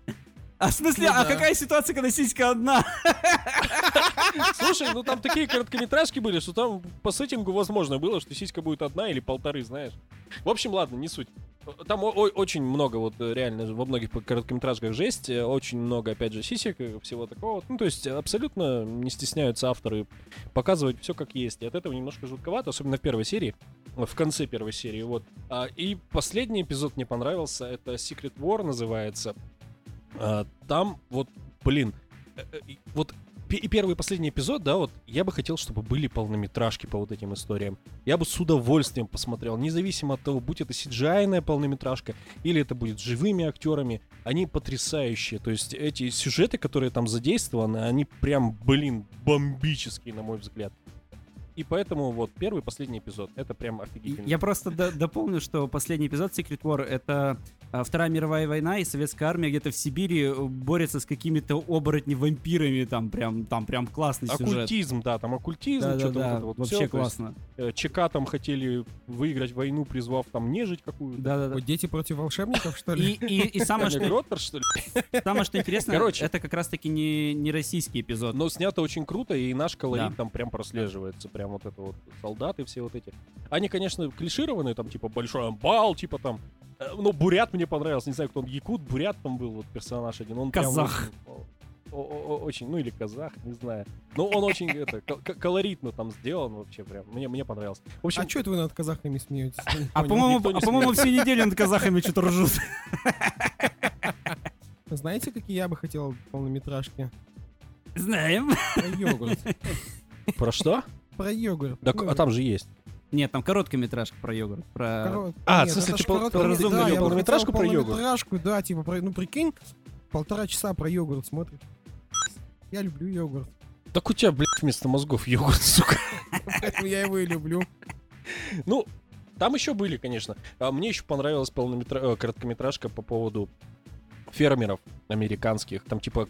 Speaker 3: А в смысле,
Speaker 1: Ну
Speaker 3: а
Speaker 1: да.
Speaker 3: какая ситуация, когда сиська одна?
Speaker 2: Слушай, ну там такие короткометражки были, что там по сеттингу возможно было, что сиська будет одна или полторы, знаешь. В общем, ладно, не суть. Там очень много, вот э, реально, во многих короткометражках жесть, э, очень много, опять же, сисек, и всего такого. Ну, то есть абсолютно не стесняются авторы показывать все как есть. И от этого немножко жутковато, особенно в первой серии, в конце первой серии, вот. А, и последний эпизод мне понравился, это Secret War называется. А, там вот, блин, э, вот и первый и последний эпизод, да, вот я бы хотел, чтобы были полнометражки по вот этим историям. Я бы с удовольствием посмотрел, независимо от того, будь это cgi полнометражка или это будет живыми актерами, они потрясающие. То есть эти сюжеты, которые там задействованы, они прям, блин, бомбические, на мой взгляд. И поэтому вот первый и последний эпизод, это прям офигительно.
Speaker 3: Я просто до- дополню, что последний эпизод Secret War это Вторая мировая война, и советская армия где-то в Сибири э, борется с какими-то оборотни-вампирами, там прям, там прям классный сюжет.
Speaker 2: Оккультизм, да, там оккультизм,
Speaker 3: Да, да,
Speaker 2: что-то
Speaker 3: да,
Speaker 2: вот это вот
Speaker 3: вообще
Speaker 2: всё, то есть,
Speaker 3: классно.
Speaker 2: э, ЧК там хотели выиграть войну, призвав там нежить какую-то.
Speaker 3: Да, да, да.
Speaker 1: Вот дети против волшебников, что
Speaker 3: И,
Speaker 1: ли?
Speaker 3: и, и самое,
Speaker 2: Таня
Speaker 3: что,
Speaker 2: Гроттер, что ли?
Speaker 3: самое, что интересно,
Speaker 2: Короче.
Speaker 3: это как раз-таки не, не российский эпизод.
Speaker 2: Но снято очень круто, и наш колорит
Speaker 3: Да.
Speaker 2: там прям прослеживается. Прям вот это вот солдаты все вот эти. Они, конечно, клишированные, там, типа, большой амбал, типа там. Э, Ну, Бурят мне понравился, не знаю, кто он, Якут, Бурят там был, вот персонаж один. Он прям
Speaker 3: Казах.
Speaker 2: о- очень, ну или казах, не знаю. Но он очень это, колоритно там сделан вообще прям. Мне, мне понравился. В общем,
Speaker 1: А что это вы над казахами смеетесь?
Speaker 3: А по-моему, а, по-моему, всю неделю над казахами что-то ржут.
Speaker 1: Знаете, какие я бы хотел полнометражки?
Speaker 3: Знаем.
Speaker 1: Про йогурт.
Speaker 2: про что?
Speaker 1: Про йогурт.
Speaker 2: Да,
Speaker 1: Ну,
Speaker 2: а там же есть.
Speaker 3: Нет, там короткометражка про йогурт. Про...
Speaker 1: коро-
Speaker 2: А,
Speaker 1: Нет,
Speaker 2: в смысле, типа,
Speaker 1: короткая-
Speaker 3: разумный
Speaker 1: да,
Speaker 3: йогурт.
Speaker 2: Полнометражку
Speaker 1: хотел
Speaker 2: про йогурт?
Speaker 1: Полнометражку, да, типа, про- ну прикинь, полтора часа про йогурт смотришь. Я люблю йогурт,
Speaker 2: Так у тебя, блядь, вместо мозгов йогурт, сука.
Speaker 1: поэтому я его и люблю.
Speaker 2: Ну, там еще были, конечно. А мне еще понравилась полнометра- э, короткометражка по поводу фермеров американских. Там типа,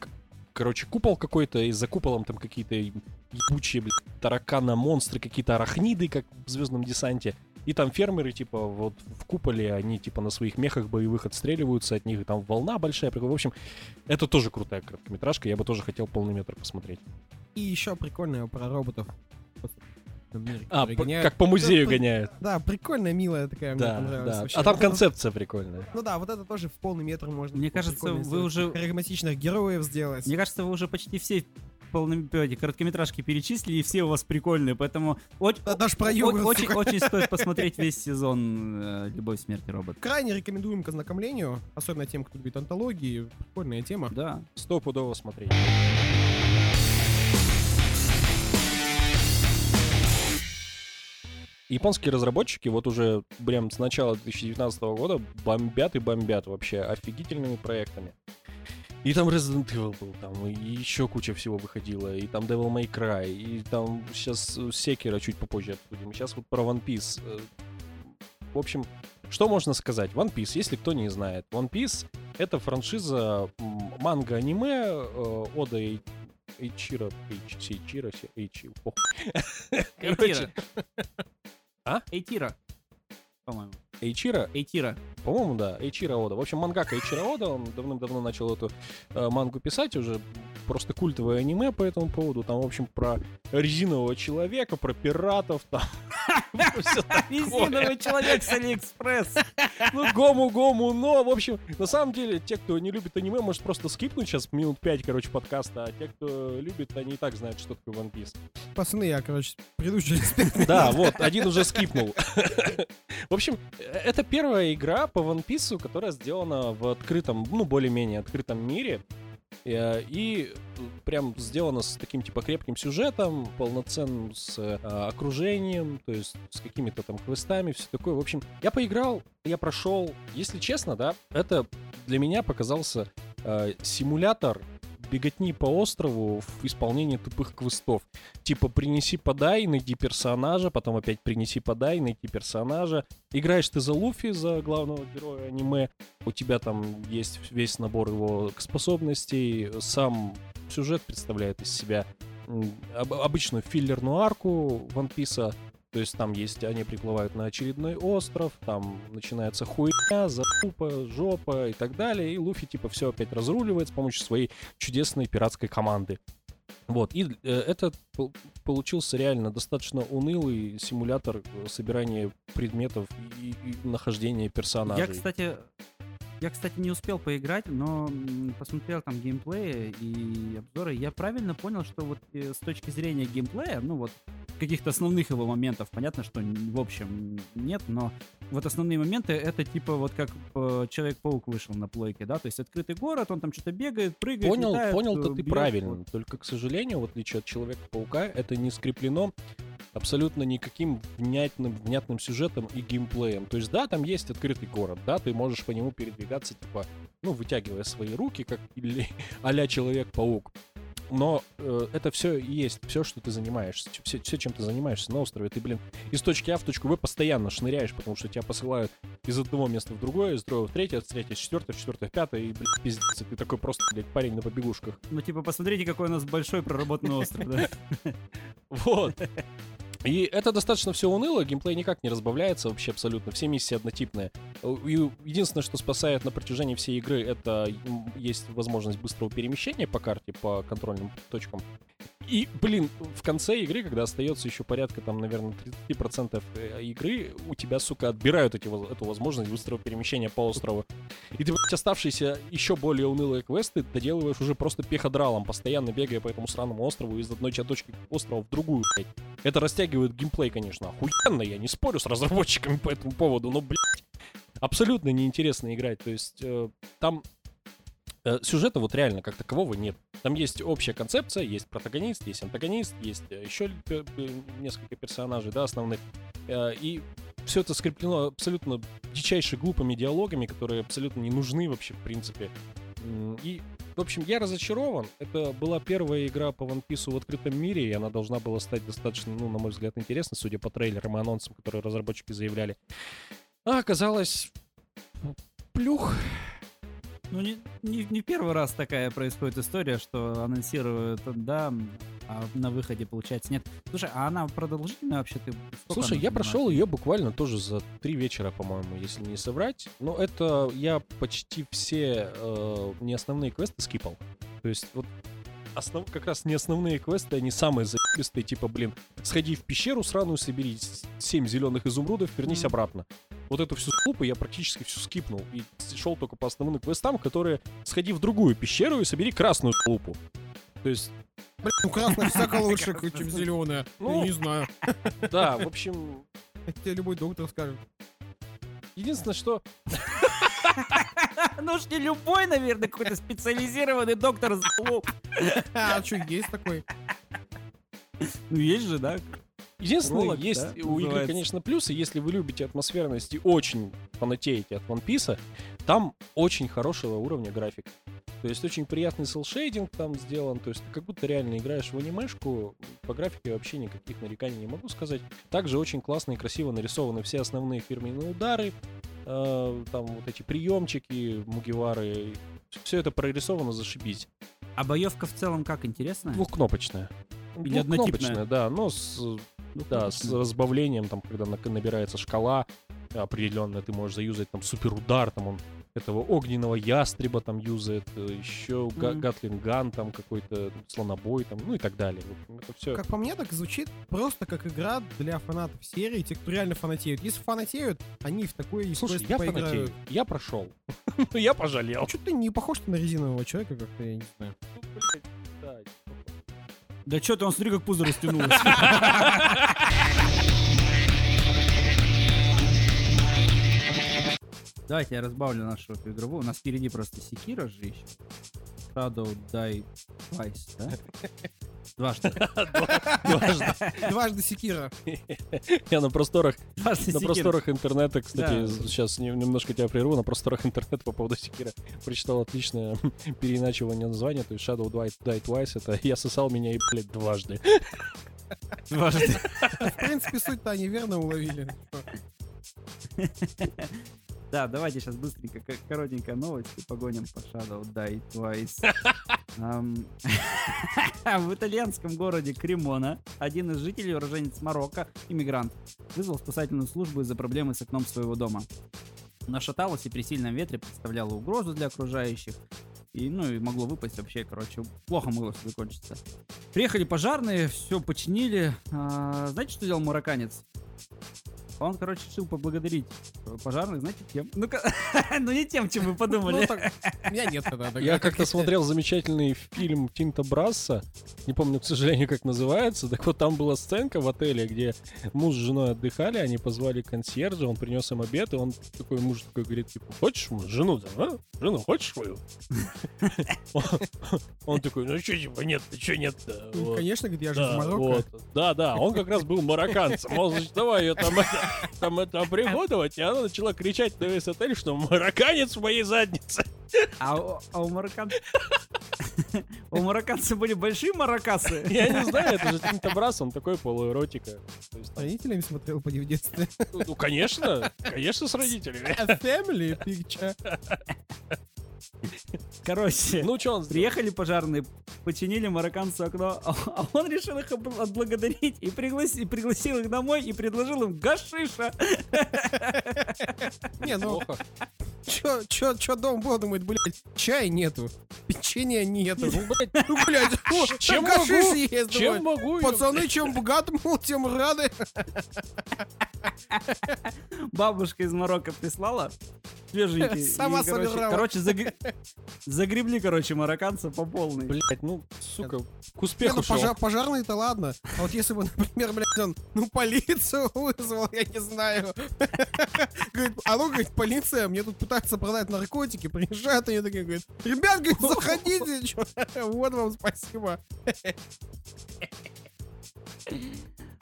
Speaker 2: короче, купол какой-то, и за куполом там какие-то ебучие, блядь, таракана-монстры, какие-то арахниды, как в Звездном десанте. И там фермеры, типа, вот в куполе, они, типа, на своих мехах боевых отстреливаются от них, и там волна большая. В общем, это тоже крутая короткометражка, я бы тоже хотел полный метр посмотреть.
Speaker 1: И еще прикольное про роботов.
Speaker 2: А,
Speaker 1: гоняют.
Speaker 2: как по музею
Speaker 1: Да,
Speaker 2: гоняют.
Speaker 1: Да, прикольная, милая такая, мне
Speaker 2: Да,
Speaker 1: понравилась.
Speaker 2: да.
Speaker 1: вообще.
Speaker 2: А там
Speaker 1: это-
Speaker 2: концепция прикольная.
Speaker 1: Ну да, вот это тоже в полный метр можно.
Speaker 3: Мне кажется, вы
Speaker 1: сделать.
Speaker 3: уже-
Speaker 1: Харизматичных героев сделать.
Speaker 3: Мне кажется, вы уже почти все полными эти короткометражки перечислили, и все у вас прикольные, поэтому оч-
Speaker 1: Да, даже про йогурт,
Speaker 3: очень,
Speaker 1: сука.
Speaker 3: очень стоит посмотреть весь сезон э, «Любовь, смерть и робот».
Speaker 1: Крайне рекомендуем к ознакомлению, особенно тем, кто любит антологии. Прикольная тема.
Speaker 3: Да.
Speaker 2: Стопудово смотреть. Японские разработчики вот уже прям с начала 2019 года бомбят и бомбят вообще офигительными проектами. И там Resident Evil был, там и еще куча всего выходило, и там Devil May Cry, и там сейчас Секера чуть попозже обсудим. Сейчас вот про One Piece. Э, В общем, что можно сказать? One Piece, если кто не знает. One Piece — это франшиза м, манга-аниме э, Ода и Эйчира, Эйч- Сейчира, Се- Эйчи. Короче, А?
Speaker 3: Эйтира. По-моему.
Speaker 2: Эйчира
Speaker 3: Эйтира.
Speaker 2: По-моему, да, Эйчиро Ода. В общем, мангака Эйчиро Ода, он давным-давно начал эту э, мангу писать, уже просто культовое аниме по этому поводу. Там, в общем, про резинового человека, про пиратов, там.
Speaker 3: Резиновый человек с Алиэкспресс.
Speaker 2: Ну, гому-гому, но, в общем, на самом деле, те, кто не любит аниме, может просто скипнуть сейчас минут 5, короче, подкаста, а те, кто любит, они и так знают, что такое One Piece.
Speaker 1: Пацаны, я, короче, предыдущий респект.
Speaker 2: Да, вот, один уже скипнул. В общем, э, это первая игра по One Piece, которая сделана в открытом, ну, более-менее открытом мире. Э, И э, прям сделана с таким, типа, крепким сюжетом, полноценным с э, окружением, то есть с какими-то там квестами, все такое. В общем, я поиграл, я прошел. Если честно, да, это для меня показался э, симулятор беготни по острову в исполнении тупых квестов. Типа принеси, подай, найди персонажа, потом опять принеси, подай, найти персонажа. Играешь ты за Луфи, за главного героя аниме. У тебя там есть весь набор его способностей. Сам сюжет представляет из себя обычную филлерную арку One Piece. То есть там есть, они приплывают на очередной остров, там начинается хуйня, запупа, жопа и так далее, и Луфи типа все опять разруливает с помощью своей чудесной пиратской команды. Вот, и э, это пол- получился реально достаточно унылый симулятор э, собирания предметов и, и нахождения персонажей.
Speaker 3: Я, кстати, я, кстати, не успел поиграть, но посмотрел там геймплеи и обзоры. Я правильно понял, что вот э, с точки зрения геймплея, ну вот каких-то основных его моментов, понятно, что в общем нет, но вот основные моменты это типа вот как э, Человек-паук вышел на плойке, да, то есть открытый город, он там что-то бегает, прыгает,
Speaker 2: Понял,
Speaker 3: летает,
Speaker 2: понял-то
Speaker 3: э,
Speaker 2: ты
Speaker 3: бьет,
Speaker 2: правильно.
Speaker 3: вот.
Speaker 2: Только, к сожалению, в отличие от Человека-паука, это не скреплено абсолютно никаким внятным, внятным сюжетом и геймплеем. То есть, да, там есть открытый город, да, ты можешь по нему передвигаться, типа, ну, вытягивая свои руки, как или а-ля Человек-паук. Но э, это все и есть, все, что ты занимаешься, все, все, чем ты занимаешься на острове. Ты, блин, из точки А в точку Б постоянно шныряешь, потому что тебя посылают из одного места в другое, из другого в третье, с третьего в четвертое, в четвертое в пятое, и, блин, пиздец, и ты такой просто, блядь, парень на побегушках.
Speaker 3: Ну типа посмотрите, какой у нас большой проработанный остров, да.
Speaker 2: Вот. И это достаточно все уныло, геймплей никак не разбавляется вообще абсолютно, все миссии однотипные. И единственное, что спасает на протяжении всей игры, это есть возможность быстрого перемещения по карте, по контрольным точкам. И, блин, в конце игры, когда остается еще порядка, там, наверное, 30% э, игры, у тебя, сука, отбирают эти, эту возможность быстрого перемещения по острову. И ты, блядь, оставшиеся еще более унылые квесты доделываешь уже просто пеходралом, постоянно бегая по этому странному острову из одной точки острова в другую, блядь. Это растягивает геймплей, конечно, охуенно, я не спорю с разработчиками по этому поводу, но, блядь, абсолютно неинтересно играть. То есть э, там сюжета вот реально как такового нет. Там есть общая концепция, есть протагонист, есть антагонист, есть э, еще пе- несколько персонажей, да, основных. Э, И все это скреплено абсолютно дичайше глупыми диалогами, которые абсолютно не нужны вообще, в принципе. И, в общем, я разочарован. Это была первая игра по One Piece в открытом мире, и она должна была стать достаточно, ну, на мой взгляд, интересной, судя по трейлерам и анонсам, которые разработчики заявляли. А оказалось... Плюх.
Speaker 3: Ну, не, не, не первый раз такая происходит история, что анонсируют, да, а на выходе, получается, нет. Слушай, а она продолжительная вообще? Ты
Speaker 2: Слушай, я прошел ее буквально тоже за три вечера, по-моему, если не соврать. Но это я почти все э, не основные квесты скипал. То есть вот основ, как раз не основные квесты, они самые заебистые, типа, блин, сходи в пещеру сраную, собери 7 зеленых изумрудов, вернись
Speaker 3: Мгм.
Speaker 2: обратно. Вот эту всю скупу я практически всю скипнул и шел только по основным квестам, которые сходи в другую пещеру и собери красную лупу. То есть,
Speaker 1: Блин, ну красная всяко лучше, чем зеленая.
Speaker 2: Ну.
Speaker 1: Не знаю.
Speaker 2: да, в общем,
Speaker 1: Это тебе любой доктор скажет.
Speaker 2: единственное, что
Speaker 3: Ну уж не любой, наверное, какой-то специализированный доктор.
Speaker 1: А, что, есть такой?
Speaker 3: Ну есть же, да?
Speaker 2: Единственное,
Speaker 3: Ролок,
Speaker 2: есть
Speaker 3: да,
Speaker 2: у игры,
Speaker 3: называется.
Speaker 2: конечно, плюсы. Если вы любите атмосферность и очень фанатеете от One Piece, там очень хорошего уровня график. То есть очень приятный селшейдинг там сделан. То есть ты как будто реально играешь в анимешку. По графике вообще никаких нареканий не могу сказать. Также очень классно и красиво нарисованы все основные фирменные удары. э, там вот эти приемчики, мугивары. Все это прорисовано, зашибись.
Speaker 3: А боевка в целом как, интересно?
Speaker 2: Двухкнопочная.
Speaker 3: Или однотипная?
Speaker 2: Двухкнопочная, да, но с, да, с разбавлением, там, когда на- набирается шкала определенная, ты можешь заюзать там суперудар, там он этого огненного ястреба там юзает, э, еще
Speaker 3: Мгм.
Speaker 2: гатлинган там какой-то, слонобой там, ну и так далее. Это все...
Speaker 1: Как по мне, так звучит просто как игра для фанатов серии, те, кто реально фанатеют. Если фанатеют, они в такой
Speaker 2: Слушай, я
Speaker 1: поиграют.
Speaker 2: фанатею, я прошел. Я пожалел.
Speaker 1: Что ты не похож на резинового человека, как-то, я не знаю.
Speaker 2: Да
Speaker 3: что ты, он смотри, как пузо растянулось. Давайте я разбавлю нашу игровую. У нас впереди просто Секира же еще. Shadow Die Twice, да? Дважды.
Speaker 2: Дважды.
Speaker 1: Дважды Секира.
Speaker 2: Я на просторах
Speaker 3: Дважды
Speaker 2: На просторах интернета, кстати,
Speaker 3: Да.
Speaker 2: сейчас немножко тебя прерву, на просторах интернета по поводу Секира прочитал отличное переиначивание названия, то есть Shadow Die, Die Twice, это я сосал меня и, блядь, дважды.
Speaker 3: Дважды.
Speaker 1: В принципе, суть-то они верно уловили.
Speaker 3: Да, давайте сейчас быстренько, коротенькая новость и погоним по Shadow Die Twice. В итальянском городе Кремона один из жителей, уроженец Марокко, иммигрант, вызвал спасательную службу из-за проблемы с окном своего дома. Она шаталась и при сильном ветре представляла угрозу для окружающих. И, ну, и могло выпасть вообще, короче, плохо могло все закончиться. Приехали пожарные, все починили. А, знаете, что сделал марокканец? Он, короче, решил поблагодарить э, пожарных, знаете, тем? Ну-ка, ну не тем, чем вы
Speaker 1: Ну,
Speaker 3: подумали.
Speaker 1: так, у меня нет тогда.
Speaker 2: Я как-то смотрел замечательный фильм Тинта Брасса, не помню, к сожалению, как называется, так вот там была сценка в отеле, где муж с женой отдыхали, они позвали консьержа, он принес им обед, и он такой, муж такой говорит, типа, хочешь м- жену, да, а? Жену хочешь свою? Он такой, ну что, типа, нет, ты что нет-то?
Speaker 1: Ну. Конечно, говорит, я же Марокко.
Speaker 2: да, да, он как раз был марокканцем. Он, значит, давай ее там, там это оприходовать, и она начала кричать на весь отель, что марокканец в моей заднице.
Speaker 3: А у- а. У марокканцев были большие маракасы.
Speaker 2: Я не знаю, это же Тинта Брас, он такой полуэротика.
Speaker 1: С родителями смотрел по в детстве.
Speaker 2: ну, ну, конечно, конечно, с родителями.
Speaker 1: A family picture.
Speaker 3: Короче,
Speaker 2: Ну, что он сделал?
Speaker 3: приехали пожарные, починили марокканцу окно, а а он решил их отблагодарить и пригласил, пригласил их домой и предложил им гашиша.
Speaker 1: Не, ну,
Speaker 2: Плохо.
Speaker 1: чё, чё, чё дом был, думает, блядь, чая нету, печенья нету.
Speaker 2: Ну, блядь,
Speaker 1: Ну, блядь, о,
Speaker 2: чем могу?
Speaker 1: есть,
Speaker 2: Чем могу?
Speaker 1: Пацаны, чем богатым, мол, тем рады.
Speaker 3: Бабушка из Марокко прислала свеженький.
Speaker 1: Сама
Speaker 3: И, короче,
Speaker 1: собирала.
Speaker 3: Короче, загр- загребли, короче, марокканца по полной.
Speaker 2: Блять, ну, сука, к
Speaker 1: Не,
Speaker 2: успеху
Speaker 1: ну,
Speaker 2: шел.
Speaker 1: пожар, пожарный-то ладно. А вот если бы, например, блядь, он, ну, полицию вызвал, я не знаю. Говорит, алло, говорит, полиция, мне тут пытаются продать наркотики, приезжают они такие, говорят, ребят, говорит, заходите, чё, вот вам спасибо.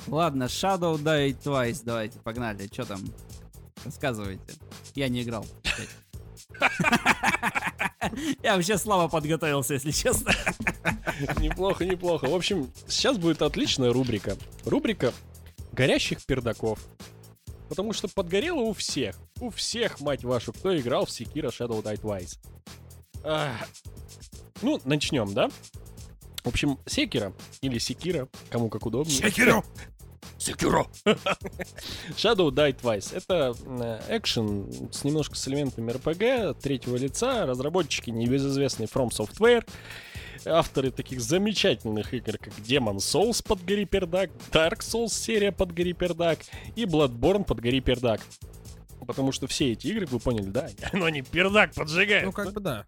Speaker 3: Ладно, Shadow Die Twice, давайте, погнали. Что там? Рассказывайте. Я не играл. Я вообще слабо подготовился, если честно.
Speaker 2: Неплохо, неплохо. В общем, сейчас будет отличная рубрика. Рубрика горящих пердаков. Потому что подгорело у всех. У всех, мать вашу, кто играл в Sekiro Shadow Die Twice. Ах. Ну, начнем, да? В общем, Секира или Секира, кому как удобнее.
Speaker 4: Секиро! Секиро!
Speaker 2: Shadow Die Twice. Это э, экшен с немножко с элементами RPG, третьего лица, разработчики небезызвестный From Software, авторы таких замечательных игр, как Demon Souls под Гори Пердак, Dark Souls серия под Гори Пердак и Bloodborne под Гори Пердак. Потому что все эти игры, вы поняли, да, но они пердак поджигают.
Speaker 1: Ну, как бы да.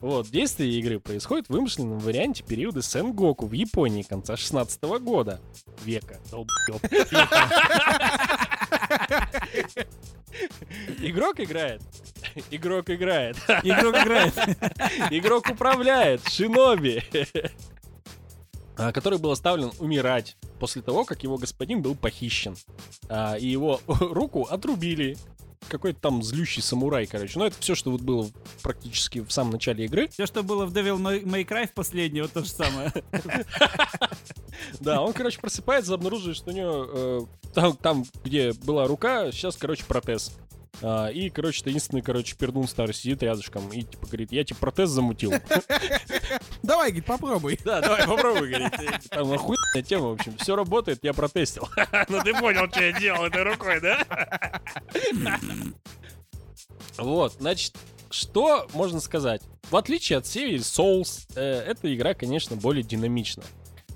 Speaker 2: Вот, действие игры происходит в вымышленном варианте периода Сенгоку в Японии конца 16 года. Века. Игрок играет. Игрок играет.
Speaker 3: Игрок играет.
Speaker 2: Игрок управляет. Шиноби. А, Который был оставлен умирать после того, как его господин был похищен. А, и его руку отрубили. Какой-то там злющий самурай, короче. Ну, это все, что вот было практически в самом начале игры.
Speaker 3: Все, что было в Devil May Cry в последней, вот то же самое.
Speaker 2: Да, он, короче, просыпается, обнаруживает, что у него э, там, где была рука, сейчас, короче, протез. А, и, короче, таинственный, короче, пердун старый сидит рядышком и, типа, говорит, я, типа, протез замутил.
Speaker 1: Давай, говорит, попробуй.
Speaker 2: Да, давай, попробуй, говорит. Там охуенная тема, в общем, все работает, я протестил. Ну, ты понял, что я делал этой рукой, да? Вот, значит, что можно сказать? В отличие от серии Souls, э, эта игра, конечно, более динамична.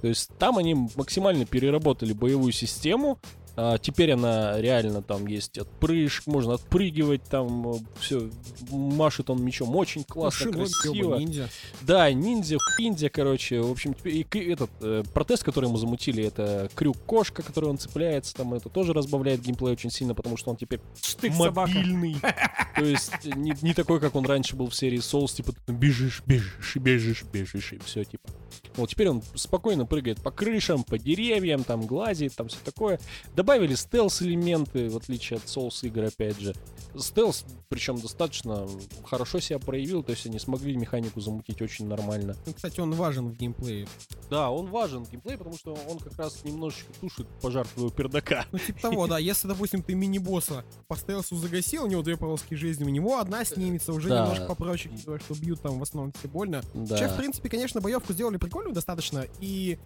Speaker 2: То есть там они максимально переработали боевую систему. А, теперь она реально там есть отпрыжк, можно отпрыгивать, там все машет он мечом очень классно,
Speaker 1: Машина,
Speaker 2: красиво.
Speaker 1: ниндзя.
Speaker 2: Да, ниндзя, ниндзя, короче, в общем, и этот э, протез, который ему замутили, это крюк-кошка, который он цепляется, там это тоже разбавляет геймплей очень сильно, потому что он теперь
Speaker 3: Штык собака.
Speaker 2: мобильный. То есть э, не, не такой, как он раньше был в серии Souls, типа бежишь, бежишь, бежишь, бежишь, и все, типа. Вот теперь он спокойно прыгает по крышам, по деревьям, там глазит, там все такое. Добавили стелс-элементы, в отличие от Souls игр, опять же. Стелс, причем достаточно хорошо себя проявил, то есть они смогли механику замутить очень нормально.
Speaker 1: Ну, Кстати, он важен в геймплее.
Speaker 2: Да, он важен в геймплее, потому что он как раз немножечко тушит пожар твоего пердака.
Speaker 1: Ну, типа того, да. Если, допустим, ты мини-босса по стелсу загасил, у него две полоски жизни, у него одна снимется, уже
Speaker 2: Да.
Speaker 1: немножко попроще, что бьют там в основном все больно.
Speaker 2: Да.
Speaker 1: Сейчас, в принципе, конечно, боевку сделали прикольную достаточно, и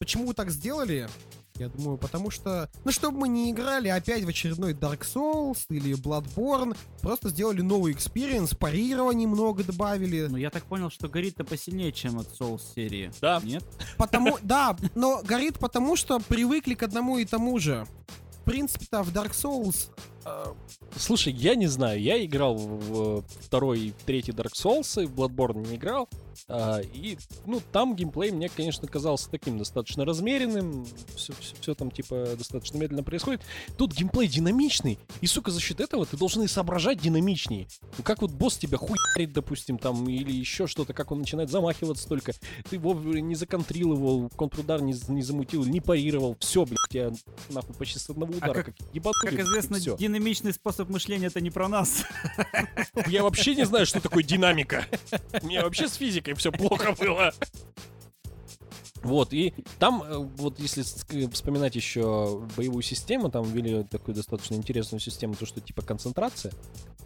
Speaker 1: почему так сделали? Я думаю, потому что, ну, чтобы мы не играли опять в очередной Dark Souls или Bloodborne, просто сделали новый experience, парирование много добавили.
Speaker 3: Ну, я так понял, что горит-то посильнее, чем от Souls серии.
Speaker 2: Да.
Speaker 3: Нет?
Speaker 1: Потому, да, но горит потому, что привыкли к одному и тому же. В принципе-то в Dark Souls
Speaker 2: Слушай, я не знаю, я играл в второй и третий Dark Souls, и в Bloodborne не играл. а, и, ну, там геймплей мне, конечно, казался таким достаточно размеренным. Все, там, типа, достаточно медленно происходит. Тут геймплей динамичный, и, сука, за счет этого ты должен и соображать динамичнее. Ну, как вот босс тебя хуярит, допустим, там, или еще что-то, как он начинает замахиваться только. Ты его не законтрил его, контрудар не, не замутил, не парировал. Все, блядь, тебя нахуй почти с одного удара.
Speaker 3: как-
Speaker 2: как, ебанули,
Speaker 3: Как известно,
Speaker 2: всё.
Speaker 3: Динамичный способ мышления это не про нас.
Speaker 2: Я вообще не знаю, что такое динамика. У меня вообще с физикой все плохо было. Вот, и там, э, вот если вспоминать еще боевую систему, там ввели такую достаточно интересную систему, то, что типа концентрация.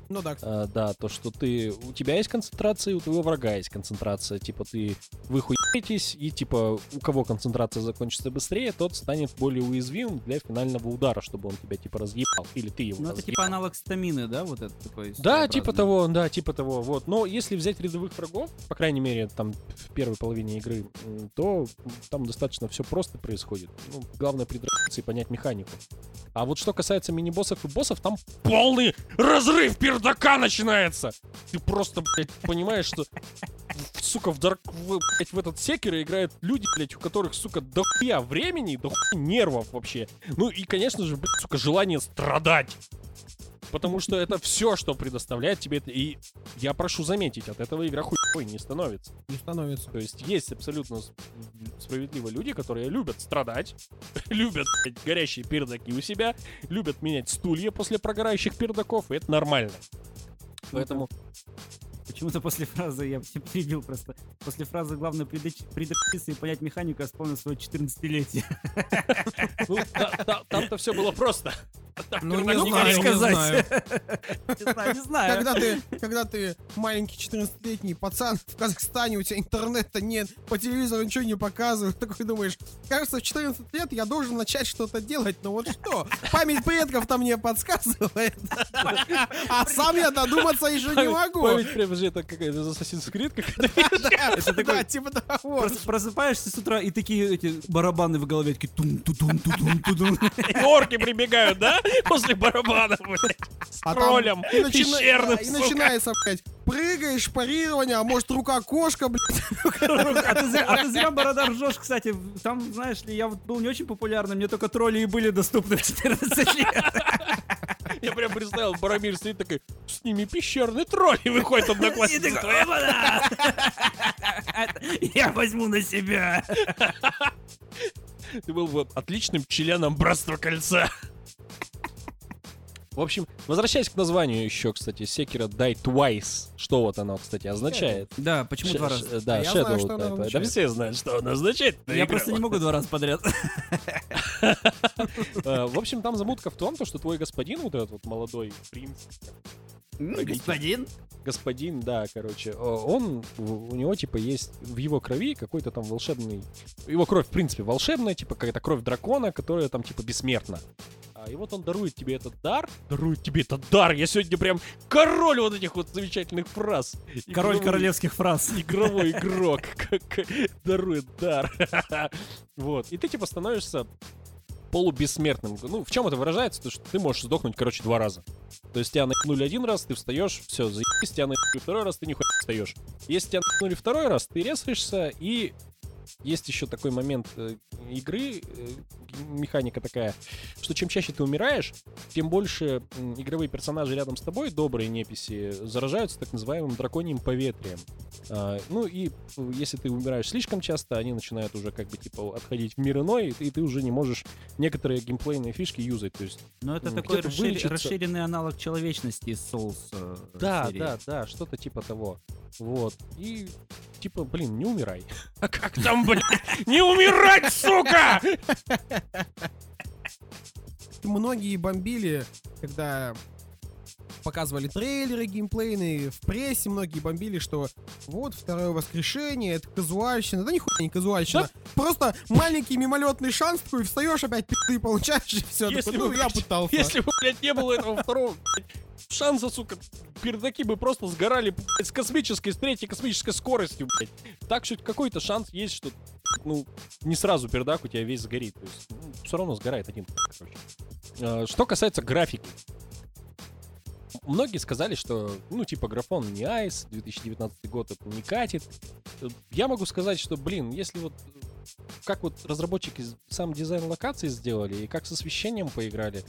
Speaker 1: ну да,
Speaker 2: А, да, то, что ты, у тебя есть концентрация, и у твоего врага есть концентрация. Типа ты вы хуетесь, и типа у кого концентрация закончится быстрее, тот станет более уязвимым для финального удара, чтобы он тебя типа разъебал. Или ты его
Speaker 3: Ну, это
Speaker 2: разъебал.
Speaker 3: типа аналог стамины, да, вот это такой?
Speaker 2: Да, типа того, да, типа того. Вот. Но если взять рядовых врагов, по крайней мере, там в первой половине игры, то там достаточно все просто происходит. Ну, главное придраться и понять механику. А вот что касается мини-боссов и боссов, там полный разрыв пердака начинается. Ты просто, блядь, понимаешь, что сука, в, Дарк, в, блядь, в этот секер играют люди, блядь, у которых, сука, дохуя времени, дохуя нервов вообще. Ну и, конечно же, блядь, сука, желание страдать. Потому что это все, что предоставляет тебе. И я прошу заметить, от этого игра хуй не становится.
Speaker 1: не становится.
Speaker 2: То есть есть абсолютно справедливо люди, которые любят страдать, любят блядь, горящие пердаки у себя, любят менять стулья после прогорающих пердаков, и это нормально. Поэтому
Speaker 3: Почему-то после фразы, я тебя перебил просто, после фразы главное предопиться и понять механику, я вспомнил свое 14-летие.
Speaker 2: ну, та- та- там-то все было просто. Там
Speaker 1: Ну, не знаю,
Speaker 3: сказать.
Speaker 1: знаю.
Speaker 3: Не знаю, не знаю.
Speaker 1: Когда ты, когда ты маленький 14-летний пацан в Казахстане, у тебя интернета нет, по телевизору ничего не показывают, такой думаешь, кажется, в 14 лет я должен начать что-то делать, но вот что? Память предков-то мне подсказывает. А сам я додуматься еще не могу.
Speaker 2: Память прям же это какая-то из Assassin's Creed какая-то.
Speaker 1: Да, типа того.
Speaker 3: Прос- Просыпаешься с утра, и такие эти барабаны в голове, такие тун ту тун ту тун ту тун
Speaker 2: И орки прибегают, да? После барабанов, блядь. С
Speaker 1: А
Speaker 2: троллем
Speaker 1: и, начина- начинается, блядь, прыгаешь, парирование, а может рука кошка, блядь.
Speaker 3: А ты, зря, а ты зря борода ржешь, кстати. Там, знаешь ли, я вот был не очень популярным, мне только тролли и были доступны в 14 лет.
Speaker 2: Я прям представил, Барамир стоит такой, с ними пещерный тролль, и выходит.
Speaker 3: «Опа-да!» Я возьму на себя.
Speaker 2: Ты был бы отличным членом Братства Кольца. В общем, возвращаясь к названию еще, кстати, Секира Die Twice. Что вот оно, кстати, означает?
Speaker 3: Да, почему
Speaker 2: Ш-
Speaker 3: два раза?
Speaker 2: Да,
Speaker 1: А я знаю,
Speaker 2: Shadow
Speaker 1: что оно.
Speaker 2: Да все знают, что оно означает.
Speaker 3: Я просто не могу два раза подряд.
Speaker 2: Э, В общем, там замутка в том, то, что твой господин, вот этот вот молодой принц,
Speaker 3: Господин?
Speaker 2: господин, да, короче, э, он, у него, типа, есть в его крови какой-то там волшебный... Его кровь, в принципе, волшебная, типа, какая-то кровь дракона, которая там, типа, бессмертна. А, И вот он дарует тебе этот дар. Дарует тебе этот дар. Я сегодня прям король вот этих вот замечательных фраз.
Speaker 3: Король
Speaker 2: Игровой-
Speaker 3: королевских фраз.
Speaker 2: Игровой игрок как дарует дар. Вот. И ты, типа, становишься полубессмертным. Ну, в чем это выражается? То, что ты можешь сдохнуть, короче, два раза. То есть тебя накнули один раз, ты встаешь, все, заебись, тебя накнули второй раз, ты не встаешь. Если тебя накнули второй раз, ты резаешься, и есть еще такой момент э, игры, э, механика такая, что чем чаще ты умираешь, тем больше игровые персонажи рядом с тобой, добрые неписи, заражаются так называемым драконьим поветрием. А, ну и э, если ты умираешь слишком часто, они начинают уже как бы типа отходить в мир иной, и ты уже не можешь некоторые геймплейные фишки юзать. То есть
Speaker 3: Ну, это такой
Speaker 2: вылечиться.
Speaker 3: расширенный аналог человечности из Souls
Speaker 2: Да,
Speaker 3: серии.
Speaker 2: да, да, что-то типа того. Вот. И типа, блин, не умирай. А как там, блин? Не умирать, сука!
Speaker 1: Многие бомбили, когда показывали трейлеры геймплейные, в прессе многие бомбили, что вот второе воскрешение, это казуальщина. Да нихуя не казуальщина. Просто маленький мимолетный шанс такой, встаешь опять пи***ты получаешь, и все.
Speaker 2: Если
Speaker 1: ну,
Speaker 2: бы,
Speaker 1: я
Speaker 2: блядь,
Speaker 1: пытался.
Speaker 2: Если бы, блядь, не было этого второго блядь, шанса, сука, пердаки бы просто сгорали блядь, с космической, с третьей космической скоростью, блядь. Так что какой-то шанс есть, что, ну, не сразу пердак у тебя весь сгорит. То есть, все равно сгорает один, короче. А, Что касается графики. Многие сказали, что, ну, типа, графон не айс, 2019 год это не катит. Я могу сказать, что, блин, если вот как вот разработчики сам дизайн локаций сделали и как с освещением поиграли,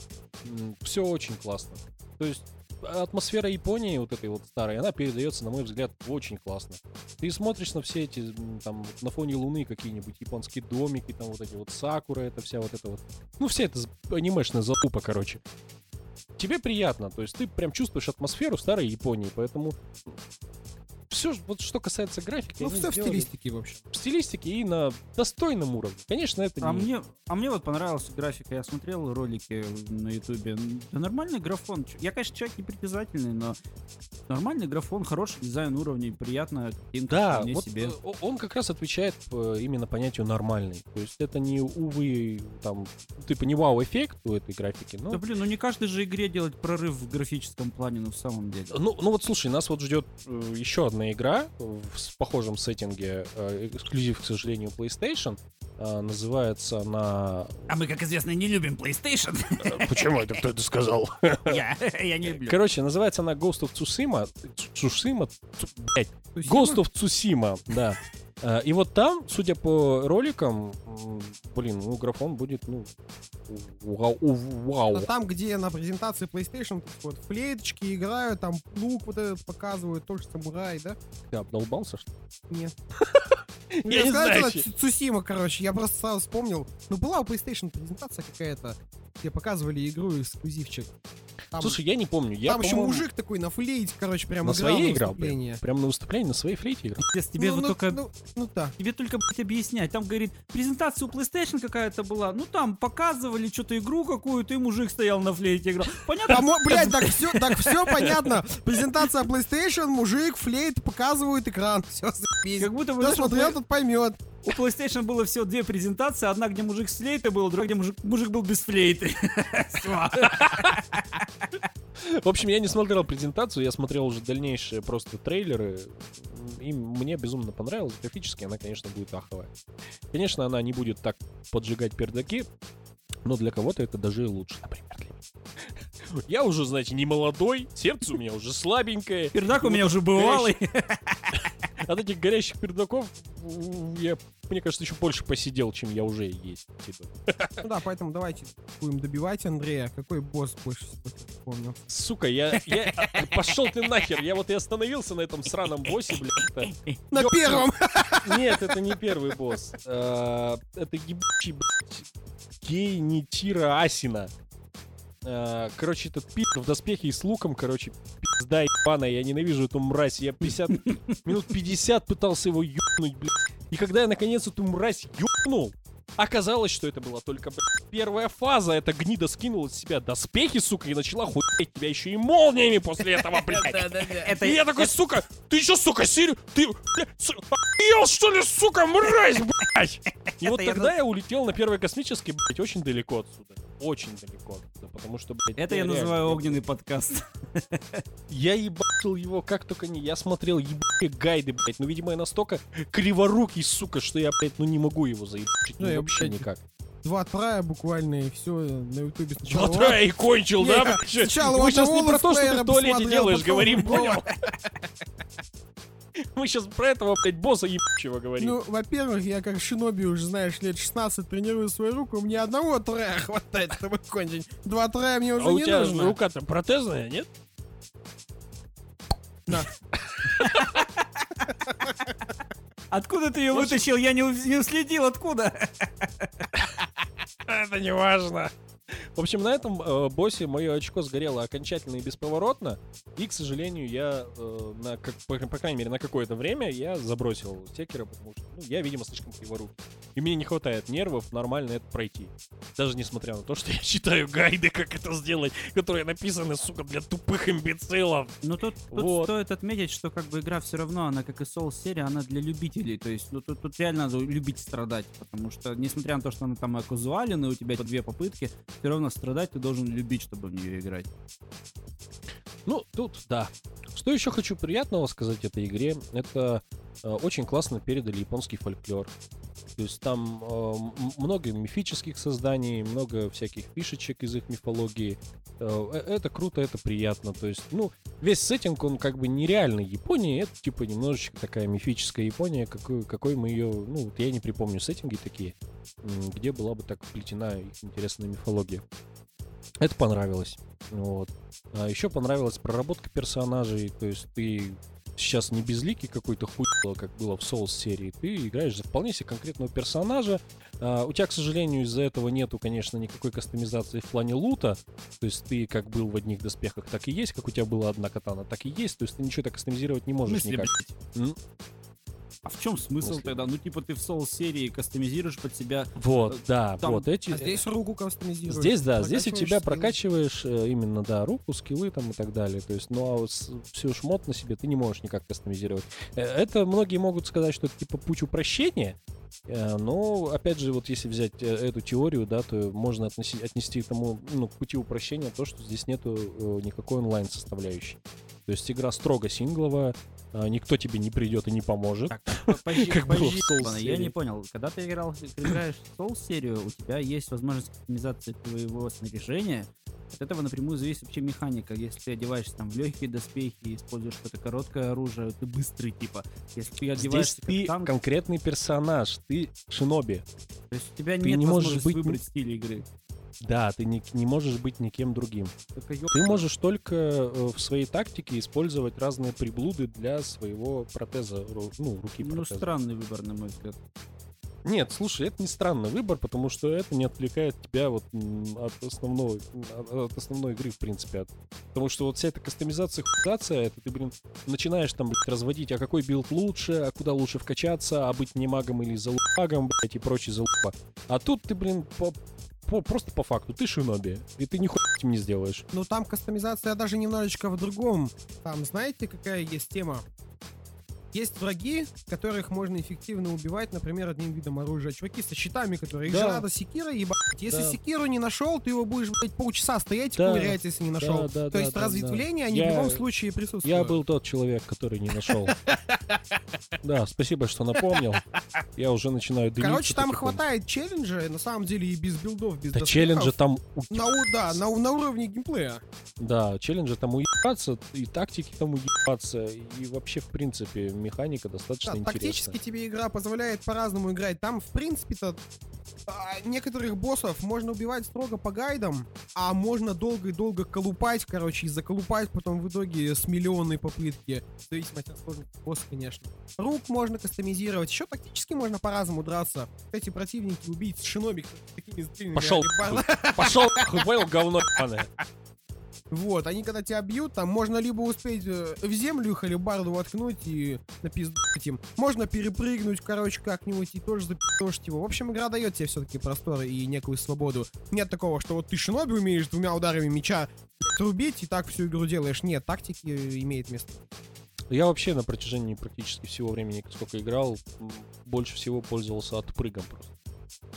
Speaker 2: все очень классно. То есть атмосфера Японии вот этой вот старой, она передается, на мой взгляд, очень классно. Ты смотришь на все эти, там, на фоне луны какие-нибудь японские домики, там вот эти вот сакуры, это вся вот это вот. Ну, вся эта з- анимешная залупа, короче. Тебе приятно, то есть ты прям чувствуешь атмосферу старой Японии, поэтому все, вот что касается графики,
Speaker 1: Ну, все в стилистике, в общем.
Speaker 2: в стилистике и на достойном уровне. Конечно, это
Speaker 3: А
Speaker 2: не...
Speaker 3: мне, а мне вот понравилась графика. Я смотрел ролики на ютубе. Да нормальный графон. Я, конечно, человек непритязательный, но нормальный графон, хороший дизайн уровней, приятная картинка.
Speaker 2: Да, вот
Speaker 3: себе.
Speaker 2: э, он как раз отвечает э, именно понятию нормальный. То есть это не, увы, там, типа не вау-эффект у этой графики, но...
Speaker 3: Да блин, ну не каждой же игре делать прорыв в графическом плане, ну в самом деле.
Speaker 2: Ну, ну вот слушай, нас вот ждет э, еще одна игра в с похожем сеттинге, э, эксклюзив, к сожалению, PlayStation. Э, называется она...
Speaker 3: А мы, как известно, не любим PlayStation.
Speaker 2: Почему это кто это сказал?
Speaker 3: Я, я не люблю.
Speaker 2: Короче, называется она Ghost of Tsushima. Tsushima?
Speaker 1: Тусима?
Speaker 2: Ghost of Tsushima, да. Э, И вот там, судя по роликам, блин, ну, графон будет, ну, вау. вау.
Speaker 1: А там, где на презентации PlayStation вот флейточки играют, там лук вот этот показывают, тоже самурай, да?
Speaker 2: Ты обдолбался, что ли?
Speaker 1: Нет.
Speaker 2: Я не знаю,
Speaker 1: Цусима, короче, я просто сразу вспомнил. Ну, была у PlayStation презентация какая-то, где показывали игру эксклюзивчик. Там,
Speaker 2: Слушай, я не помню. Я,
Speaker 1: там еще мужик такой на флейте, короче, прям
Speaker 2: на
Speaker 1: играл
Speaker 2: своей
Speaker 1: на
Speaker 2: играл. Прям,
Speaker 1: выступлении.
Speaker 2: прям на выступлении, на своей флейте играл.
Speaker 3: Пиздец, тебе
Speaker 1: ну,
Speaker 3: вот
Speaker 1: ну,
Speaker 3: только...
Speaker 1: ну, ну да.
Speaker 3: Тебе только, блядь, объяснять. Там, говорит, презентация у PlayStation какая-то была. Ну, там показывали что-то игру какую-то, и мужик стоял на флейте играл. Понятно?
Speaker 1: Мо- блядь, так все, так все понятно. Презентация PlayStation, мужик, флейт, показывают экран. Все.
Speaker 3: Как будто бы,
Speaker 1: Кто смотрел, тот поймет.
Speaker 3: У PlayStation было всего две презентации. Одна, где мужик с флейтой был, другая, где мужик, мужик был без флейты.
Speaker 2: В общем, я не смотрел презентацию, я смотрел уже дальнейшие просто трейлеры. И мне безумно понравилось. Графически она, конечно, будет аховая. Конечно, она не будет так поджигать пердаки, но для кого-то это даже и лучше, например, для меня. Я уже, знаете, не молодой, сердце у меня уже слабенькое.
Speaker 3: Пердак у
Speaker 2: И
Speaker 3: меня уже бывалый.
Speaker 2: От этих горящих пердаков я, мне кажется, еще больше посидел, чем я уже есть. Типа.
Speaker 1: Ну да, поэтому давайте будем добивать Андрея. Какой босс больше всего помнил?
Speaker 2: Сука, я, я... Пошел ты нахер, я вот и остановился на этом сраном боссе, блядь.
Speaker 1: На
Speaker 2: Ёп-
Speaker 1: первом!
Speaker 2: Нет, это не первый босс. А, Это ебучий, блядь, гей Нитира Асина. А, Короче, этот пик в доспехе и с луком, короче, пизда ебаная, я ненавижу эту мразь. Я 50, минут 50 пытался его ёбнуть, блядь. И когда я наконец эту мразь ёбнул, оказалось, что это была только, блядь, первая фаза. Эта гнида скинула с себя доспехи, сука, и начала хуять тебя еще и молниями после этого, блядь. И я такой, сука, ты еще, сука, Сирию, ты, охуел, что ли, сука, мразь, блядь? И вот тогда я улетел на первой космической, блядь, очень далеко отсюда. Очень далеко потому что, блядь,
Speaker 3: Это я
Speaker 2: реально-
Speaker 3: называю огненный подкаст.
Speaker 2: Я ебашил его как только не... Я смотрел ебаные гайды, блядь. Ну, видимо, я настолько криворукий, сука, что я, блядь, ну не могу его заебать.
Speaker 1: Ну,
Speaker 2: Ну,
Speaker 1: я,
Speaker 2: вообще
Speaker 1: блядь,
Speaker 2: никак.
Speaker 1: Два трая буквально, и все на ютубе сначала.
Speaker 2: Вот я и кончил, да?
Speaker 1: сначала
Speaker 2: Мы сейчас не про то, что ты в туалете делаешь, говорим, понял? Мы сейчас про этого, блядь, босса ебучего говорим.
Speaker 1: Ну, во-первых, я как шиноби уже, знаешь, лет 16 тренирую свою руку, мне одного трая хватает, чтобы кончить. Два трая мне уже
Speaker 2: а у
Speaker 1: не
Speaker 2: тебя
Speaker 1: нужно.
Speaker 2: рука-то протезная, нет?
Speaker 3: Откуда ты ее вытащил? Я не, у- не уследил, откуда?
Speaker 2: Это не важно. В общем, на этом э, боссе мое очко сгорело окончательно и бесповоротно. И, к сожалению, я, э, на, как, по, по крайней мере, на какое-то время я забросил секера, потому что ну, я, видимо, слишком криворукий. И мне не хватает нервов нормально это пройти. Даже несмотря на то, что я читаю гайды, как это сделать, которые написаны, сука, для тупых имбецилов.
Speaker 3: Ну тут, тут
Speaker 2: Вот.
Speaker 3: стоит отметить, что как бы игра все равно, она как и Soul серия, она для любителей. То есть, ну тут, тут реально надо любить страдать. Потому что, несмотря на то, что она там и казуален, и у тебя по две попытки, все равно страдать ты должен любить, чтобы в нее играть.
Speaker 2: Ну, тут да. Что еще хочу приятного сказать этой игре? Это очень классно передали японский фольклор. То есть там э, много мифических созданий, много всяких фишечек из их мифологии. Э, э, это круто, это приятно. То есть, ну, весь сеттинг, он как бы нереальный Японии. Это типа немножечко такая мифическая Япония, какой, какой мы ее... Ну, вот я не припомню сеттинги такие, где была бы так вплетена их интересная мифология. Это понравилось. Вот. А еще понравилась проработка персонажей, то есть ты сейчас не безликий какой-то хуй, как было в Souls серии, ты играешь за вполне себе конкретного персонажа. А, у тебя, к сожалению, из-за этого нету, конечно, никакой кастомизации в плане лута, то есть ты как был в одних доспехах, так и есть, как у тебя была одна катана, так и есть, то есть ты ничего так кастомизировать не можешь
Speaker 3: смысле,
Speaker 2: никак.
Speaker 3: блядь? А в чем смысл
Speaker 2: После.
Speaker 3: тогда? Ну, типа, ты в Soul серии кастомизируешь под себя.
Speaker 2: Вот, да,
Speaker 3: там-
Speaker 2: вот эти...
Speaker 1: А здесь руку кастомизируешь.
Speaker 2: Здесь, да, здесь у тебя
Speaker 1: скиллы.
Speaker 2: прокачиваешь э, именно, да, руку, скиллы там и так далее. То есть, ну а вот всю шмот на себе ты не можешь никак кастомизировать. Э, Это многие могут сказать, что это типа путь упрощения. Э, Но, опять же, вот если взять э, эту теорию, да, то можно относи- отнести к тому, ну, к пути упрощения то, что здесь нету э, никакой онлайн составляющей. То есть игра строго сингловая, никто тебе не придет и не поможет.
Speaker 3: Так,
Speaker 2: Как было в Souls
Speaker 3: я не понял. Когда ты играл, ты играешь в Soul серию, у тебя есть возможность кастомизации твоего снаряжения. От этого напрямую зависит вообще механика. Если ты одеваешься там в легкие доспехи, используешь какое-то короткое оружие, ты быстрый типа. Если ты
Speaker 2: Здесь
Speaker 3: одеваешься
Speaker 2: ты
Speaker 3: как танк,
Speaker 2: конкретный персонаж, ты шиноби.
Speaker 3: то есть у тебя
Speaker 2: ты
Speaker 3: нет
Speaker 2: не можешь быть
Speaker 3: выбрать стиль игры.
Speaker 2: Да, ты не, не можешь быть никем другим.
Speaker 3: Только
Speaker 2: Ты можешь только э, в своей тактике использовать разные приблуды для своего протеза, ну, руки
Speaker 3: Ну,
Speaker 2: протеза.
Speaker 3: странный выбор, на мой взгляд.
Speaker 2: Нет, слушай, это не странный выбор, потому что это не отвлекает тебя вот от основной, от, от основной игры, в принципе. от- потому что вот вся эта кастомизация, хуйзация, это ты, блин, начинаешь там, блядь, разводить, а какой билд лучше, а куда лучше вкачаться, а быть не магом или залупагом, блядь, и прочие залупа. А тут ты, блин, по, по- просто по факту, ты шиноби, и ты нихуя этим не сделаешь.
Speaker 1: Ну там кастомизация даже немножечко в другом. Там знаете, какая есть тема? Есть враги, которых можно эффективно убивать, например, одним видом оружия. Чуваки со щитами, которые их
Speaker 2: Да.
Speaker 1: же надо секирой ебать если
Speaker 2: Да.
Speaker 1: секиру не нашел, ты его будешь, блядь, полчаса стоять и
Speaker 2: Да.
Speaker 1: ковырять, если не нашел.
Speaker 2: Да, да,
Speaker 1: То
Speaker 2: да,
Speaker 1: есть
Speaker 2: да,
Speaker 1: разветвления,
Speaker 2: да.
Speaker 1: они в
Speaker 2: Я-
Speaker 1: любом случае присутствуют.
Speaker 2: Я был тот человек, который не нашел. Да, спасибо, что напомнил. Я уже начинаю
Speaker 1: Короче, там хватает челленджа, на самом деле, и без билдов, без
Speaker 2: Да челленджи там...
Speaker 1: На, да, на, на уровне геймплея.
Speaker 2: Да, челленджи там уебаться, и тактики там уебаться, и вообще, в принципе, механика достаточно
Speaker 1: Да,
Speaker 2: интересная.
Speaker 1: тактически тебе игра позволяет по-разному играть. Там, в принципе-то, а, некоторых боссов можно убивать строго по гайдам, а можно долго и долго колупать, короче, и заколупать потом в итоге с миллионной попытки. В зависимости от сложности босса, конечно. Рук можно кастомизировать. Еще тактически можно по-разному драться. Эти противники убить с шиноби с такими длинными
Speaker 2: Пошел, пошел, понял, говно.
Speaker 1: Вот, они когда тебя бьют, там можно либо успеть э, в землю их алебарду воткнуть и напиздать им. Можно перепрыгнуть, короче, как-нибудь и тоже запи***шить его. В общем, игра дает тебе все-таки простор и некую свободу. Нет такого, что вот ты шиноби умеешь двумя ударами меча трубить и так всю игру делаешь. Нет, тактики э, имеет место.
Speaker 2: Я вообще на протяжении практически всего времени, сколько играл, больше всего пользовался отпрыгом просто.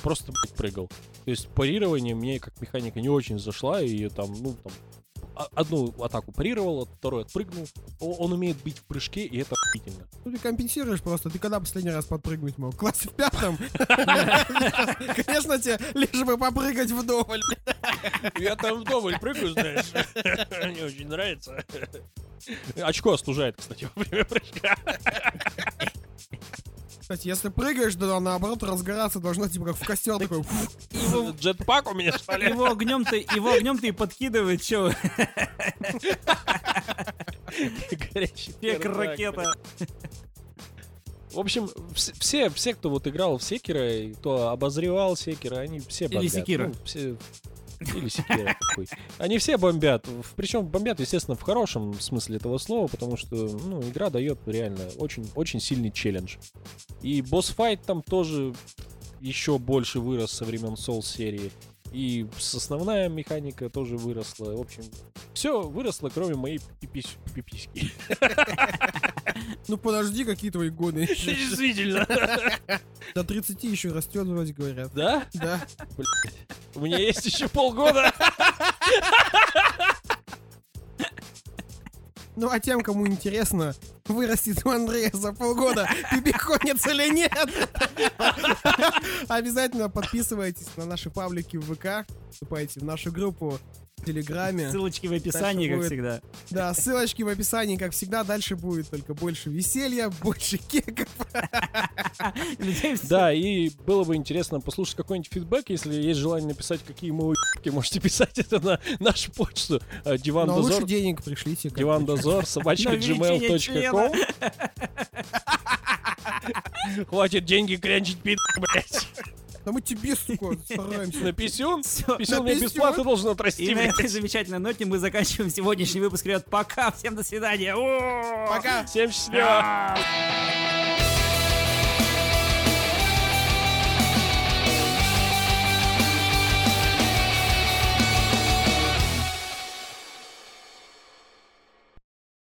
Speaker 2: Просто, блядь, прыгал. То есть парирование мне как механика не очень зашла, и там, ну, там, а- одну атаку парировал, второй отпрыгнул. Он умеет бить в прыжке, и это охуительно.
Speaker 1: Ну ты компенсируешь просто. Ты когда последний раз подпрыгнуть мог? В классе в пятом? Конечно, тебе лишь бы попрыгать вдоволь.
Speaker 2: Я там вдоволь прыгаю, знаешь. Мне очень нравится. Очко остужает, кстати, во время прыжка.
Speaker 1: Кстати, если прыгаешь, то наоборот разгораться должно, типа как в костер такой. фу.
Speaker 2: Джетпак у меня, что ли?
Speaker 3: Его огнем-то, его огнем-то и подкидывает, чё,
Speaker 2: Горящий
Speaker 3: пек ракета.
Speaker 2: В общем, вс- все, все, кто вот играл в Секера, и кто обозревал Секера, они все
Speaker 3: Или. Секира.
Speaker 2: Ну, все- Или Секира. такой. Они все бомбят. Причем бомбят, естественно, в хорошем смысле этого слова, потому что ну, игра дает реально очень, очень сильный челлендж. И босс-файт там тоже еще больше вырос со времен Soul серии. И основная механика тоже выросла. В общем, все выросло, кроме моей пипись- пиписьки.
Speaker 1: Ну подожди, какие твои годы.
Speaker 2: Действительно.
Speaker 1: До 30 еще растет, вроде говорят.
Speaker 2: Да?
Speaker 1: Да.
Speaker 2: У меня есть еще полгода.
Speaker 1: Ну а тем, кому интересно, вырастет у Андрея за полгода пипихонец или нет, обязательно подписывайтесь на наши паблики в ВК, вступайте в нашу группу Телеграме.
Speaker 3: Ссылочки в описании, как
Speaker 1: будет.
Speaker 3: всегда.
Speaker 1: Да, ссылочки в описании, как всегда. Дальше будет только больше веселья, больше кеков.
Speaker 2: Да, и было бы интересно послушать какой-нибудь фидбэк. Если есть желание написать, какие мы уебки, можете писать это на нашу почту. э, Диван
Speaker 1: Но лучше
Speaker 2: Дозор.
Speaker 1: денег пришлите.
Speaker 2: Диван. Дозор, собачка gmail.com. Хватит деньги крянчить, пи***, блядь.
Speaker 1: Да мы тебе, сука, стараемся.
Speaker 2: На писюн? Писюн мне бесплатно должен
Speaker 3: И
Speaker 2: отрасти,
Speaker 3: на этой замечательной ноте мы заканчиваем сегодняшний выпуск. Ребят, пока, всем до свидания.
Speaker 1: Пока.
Speaker 2: Всем счастливо.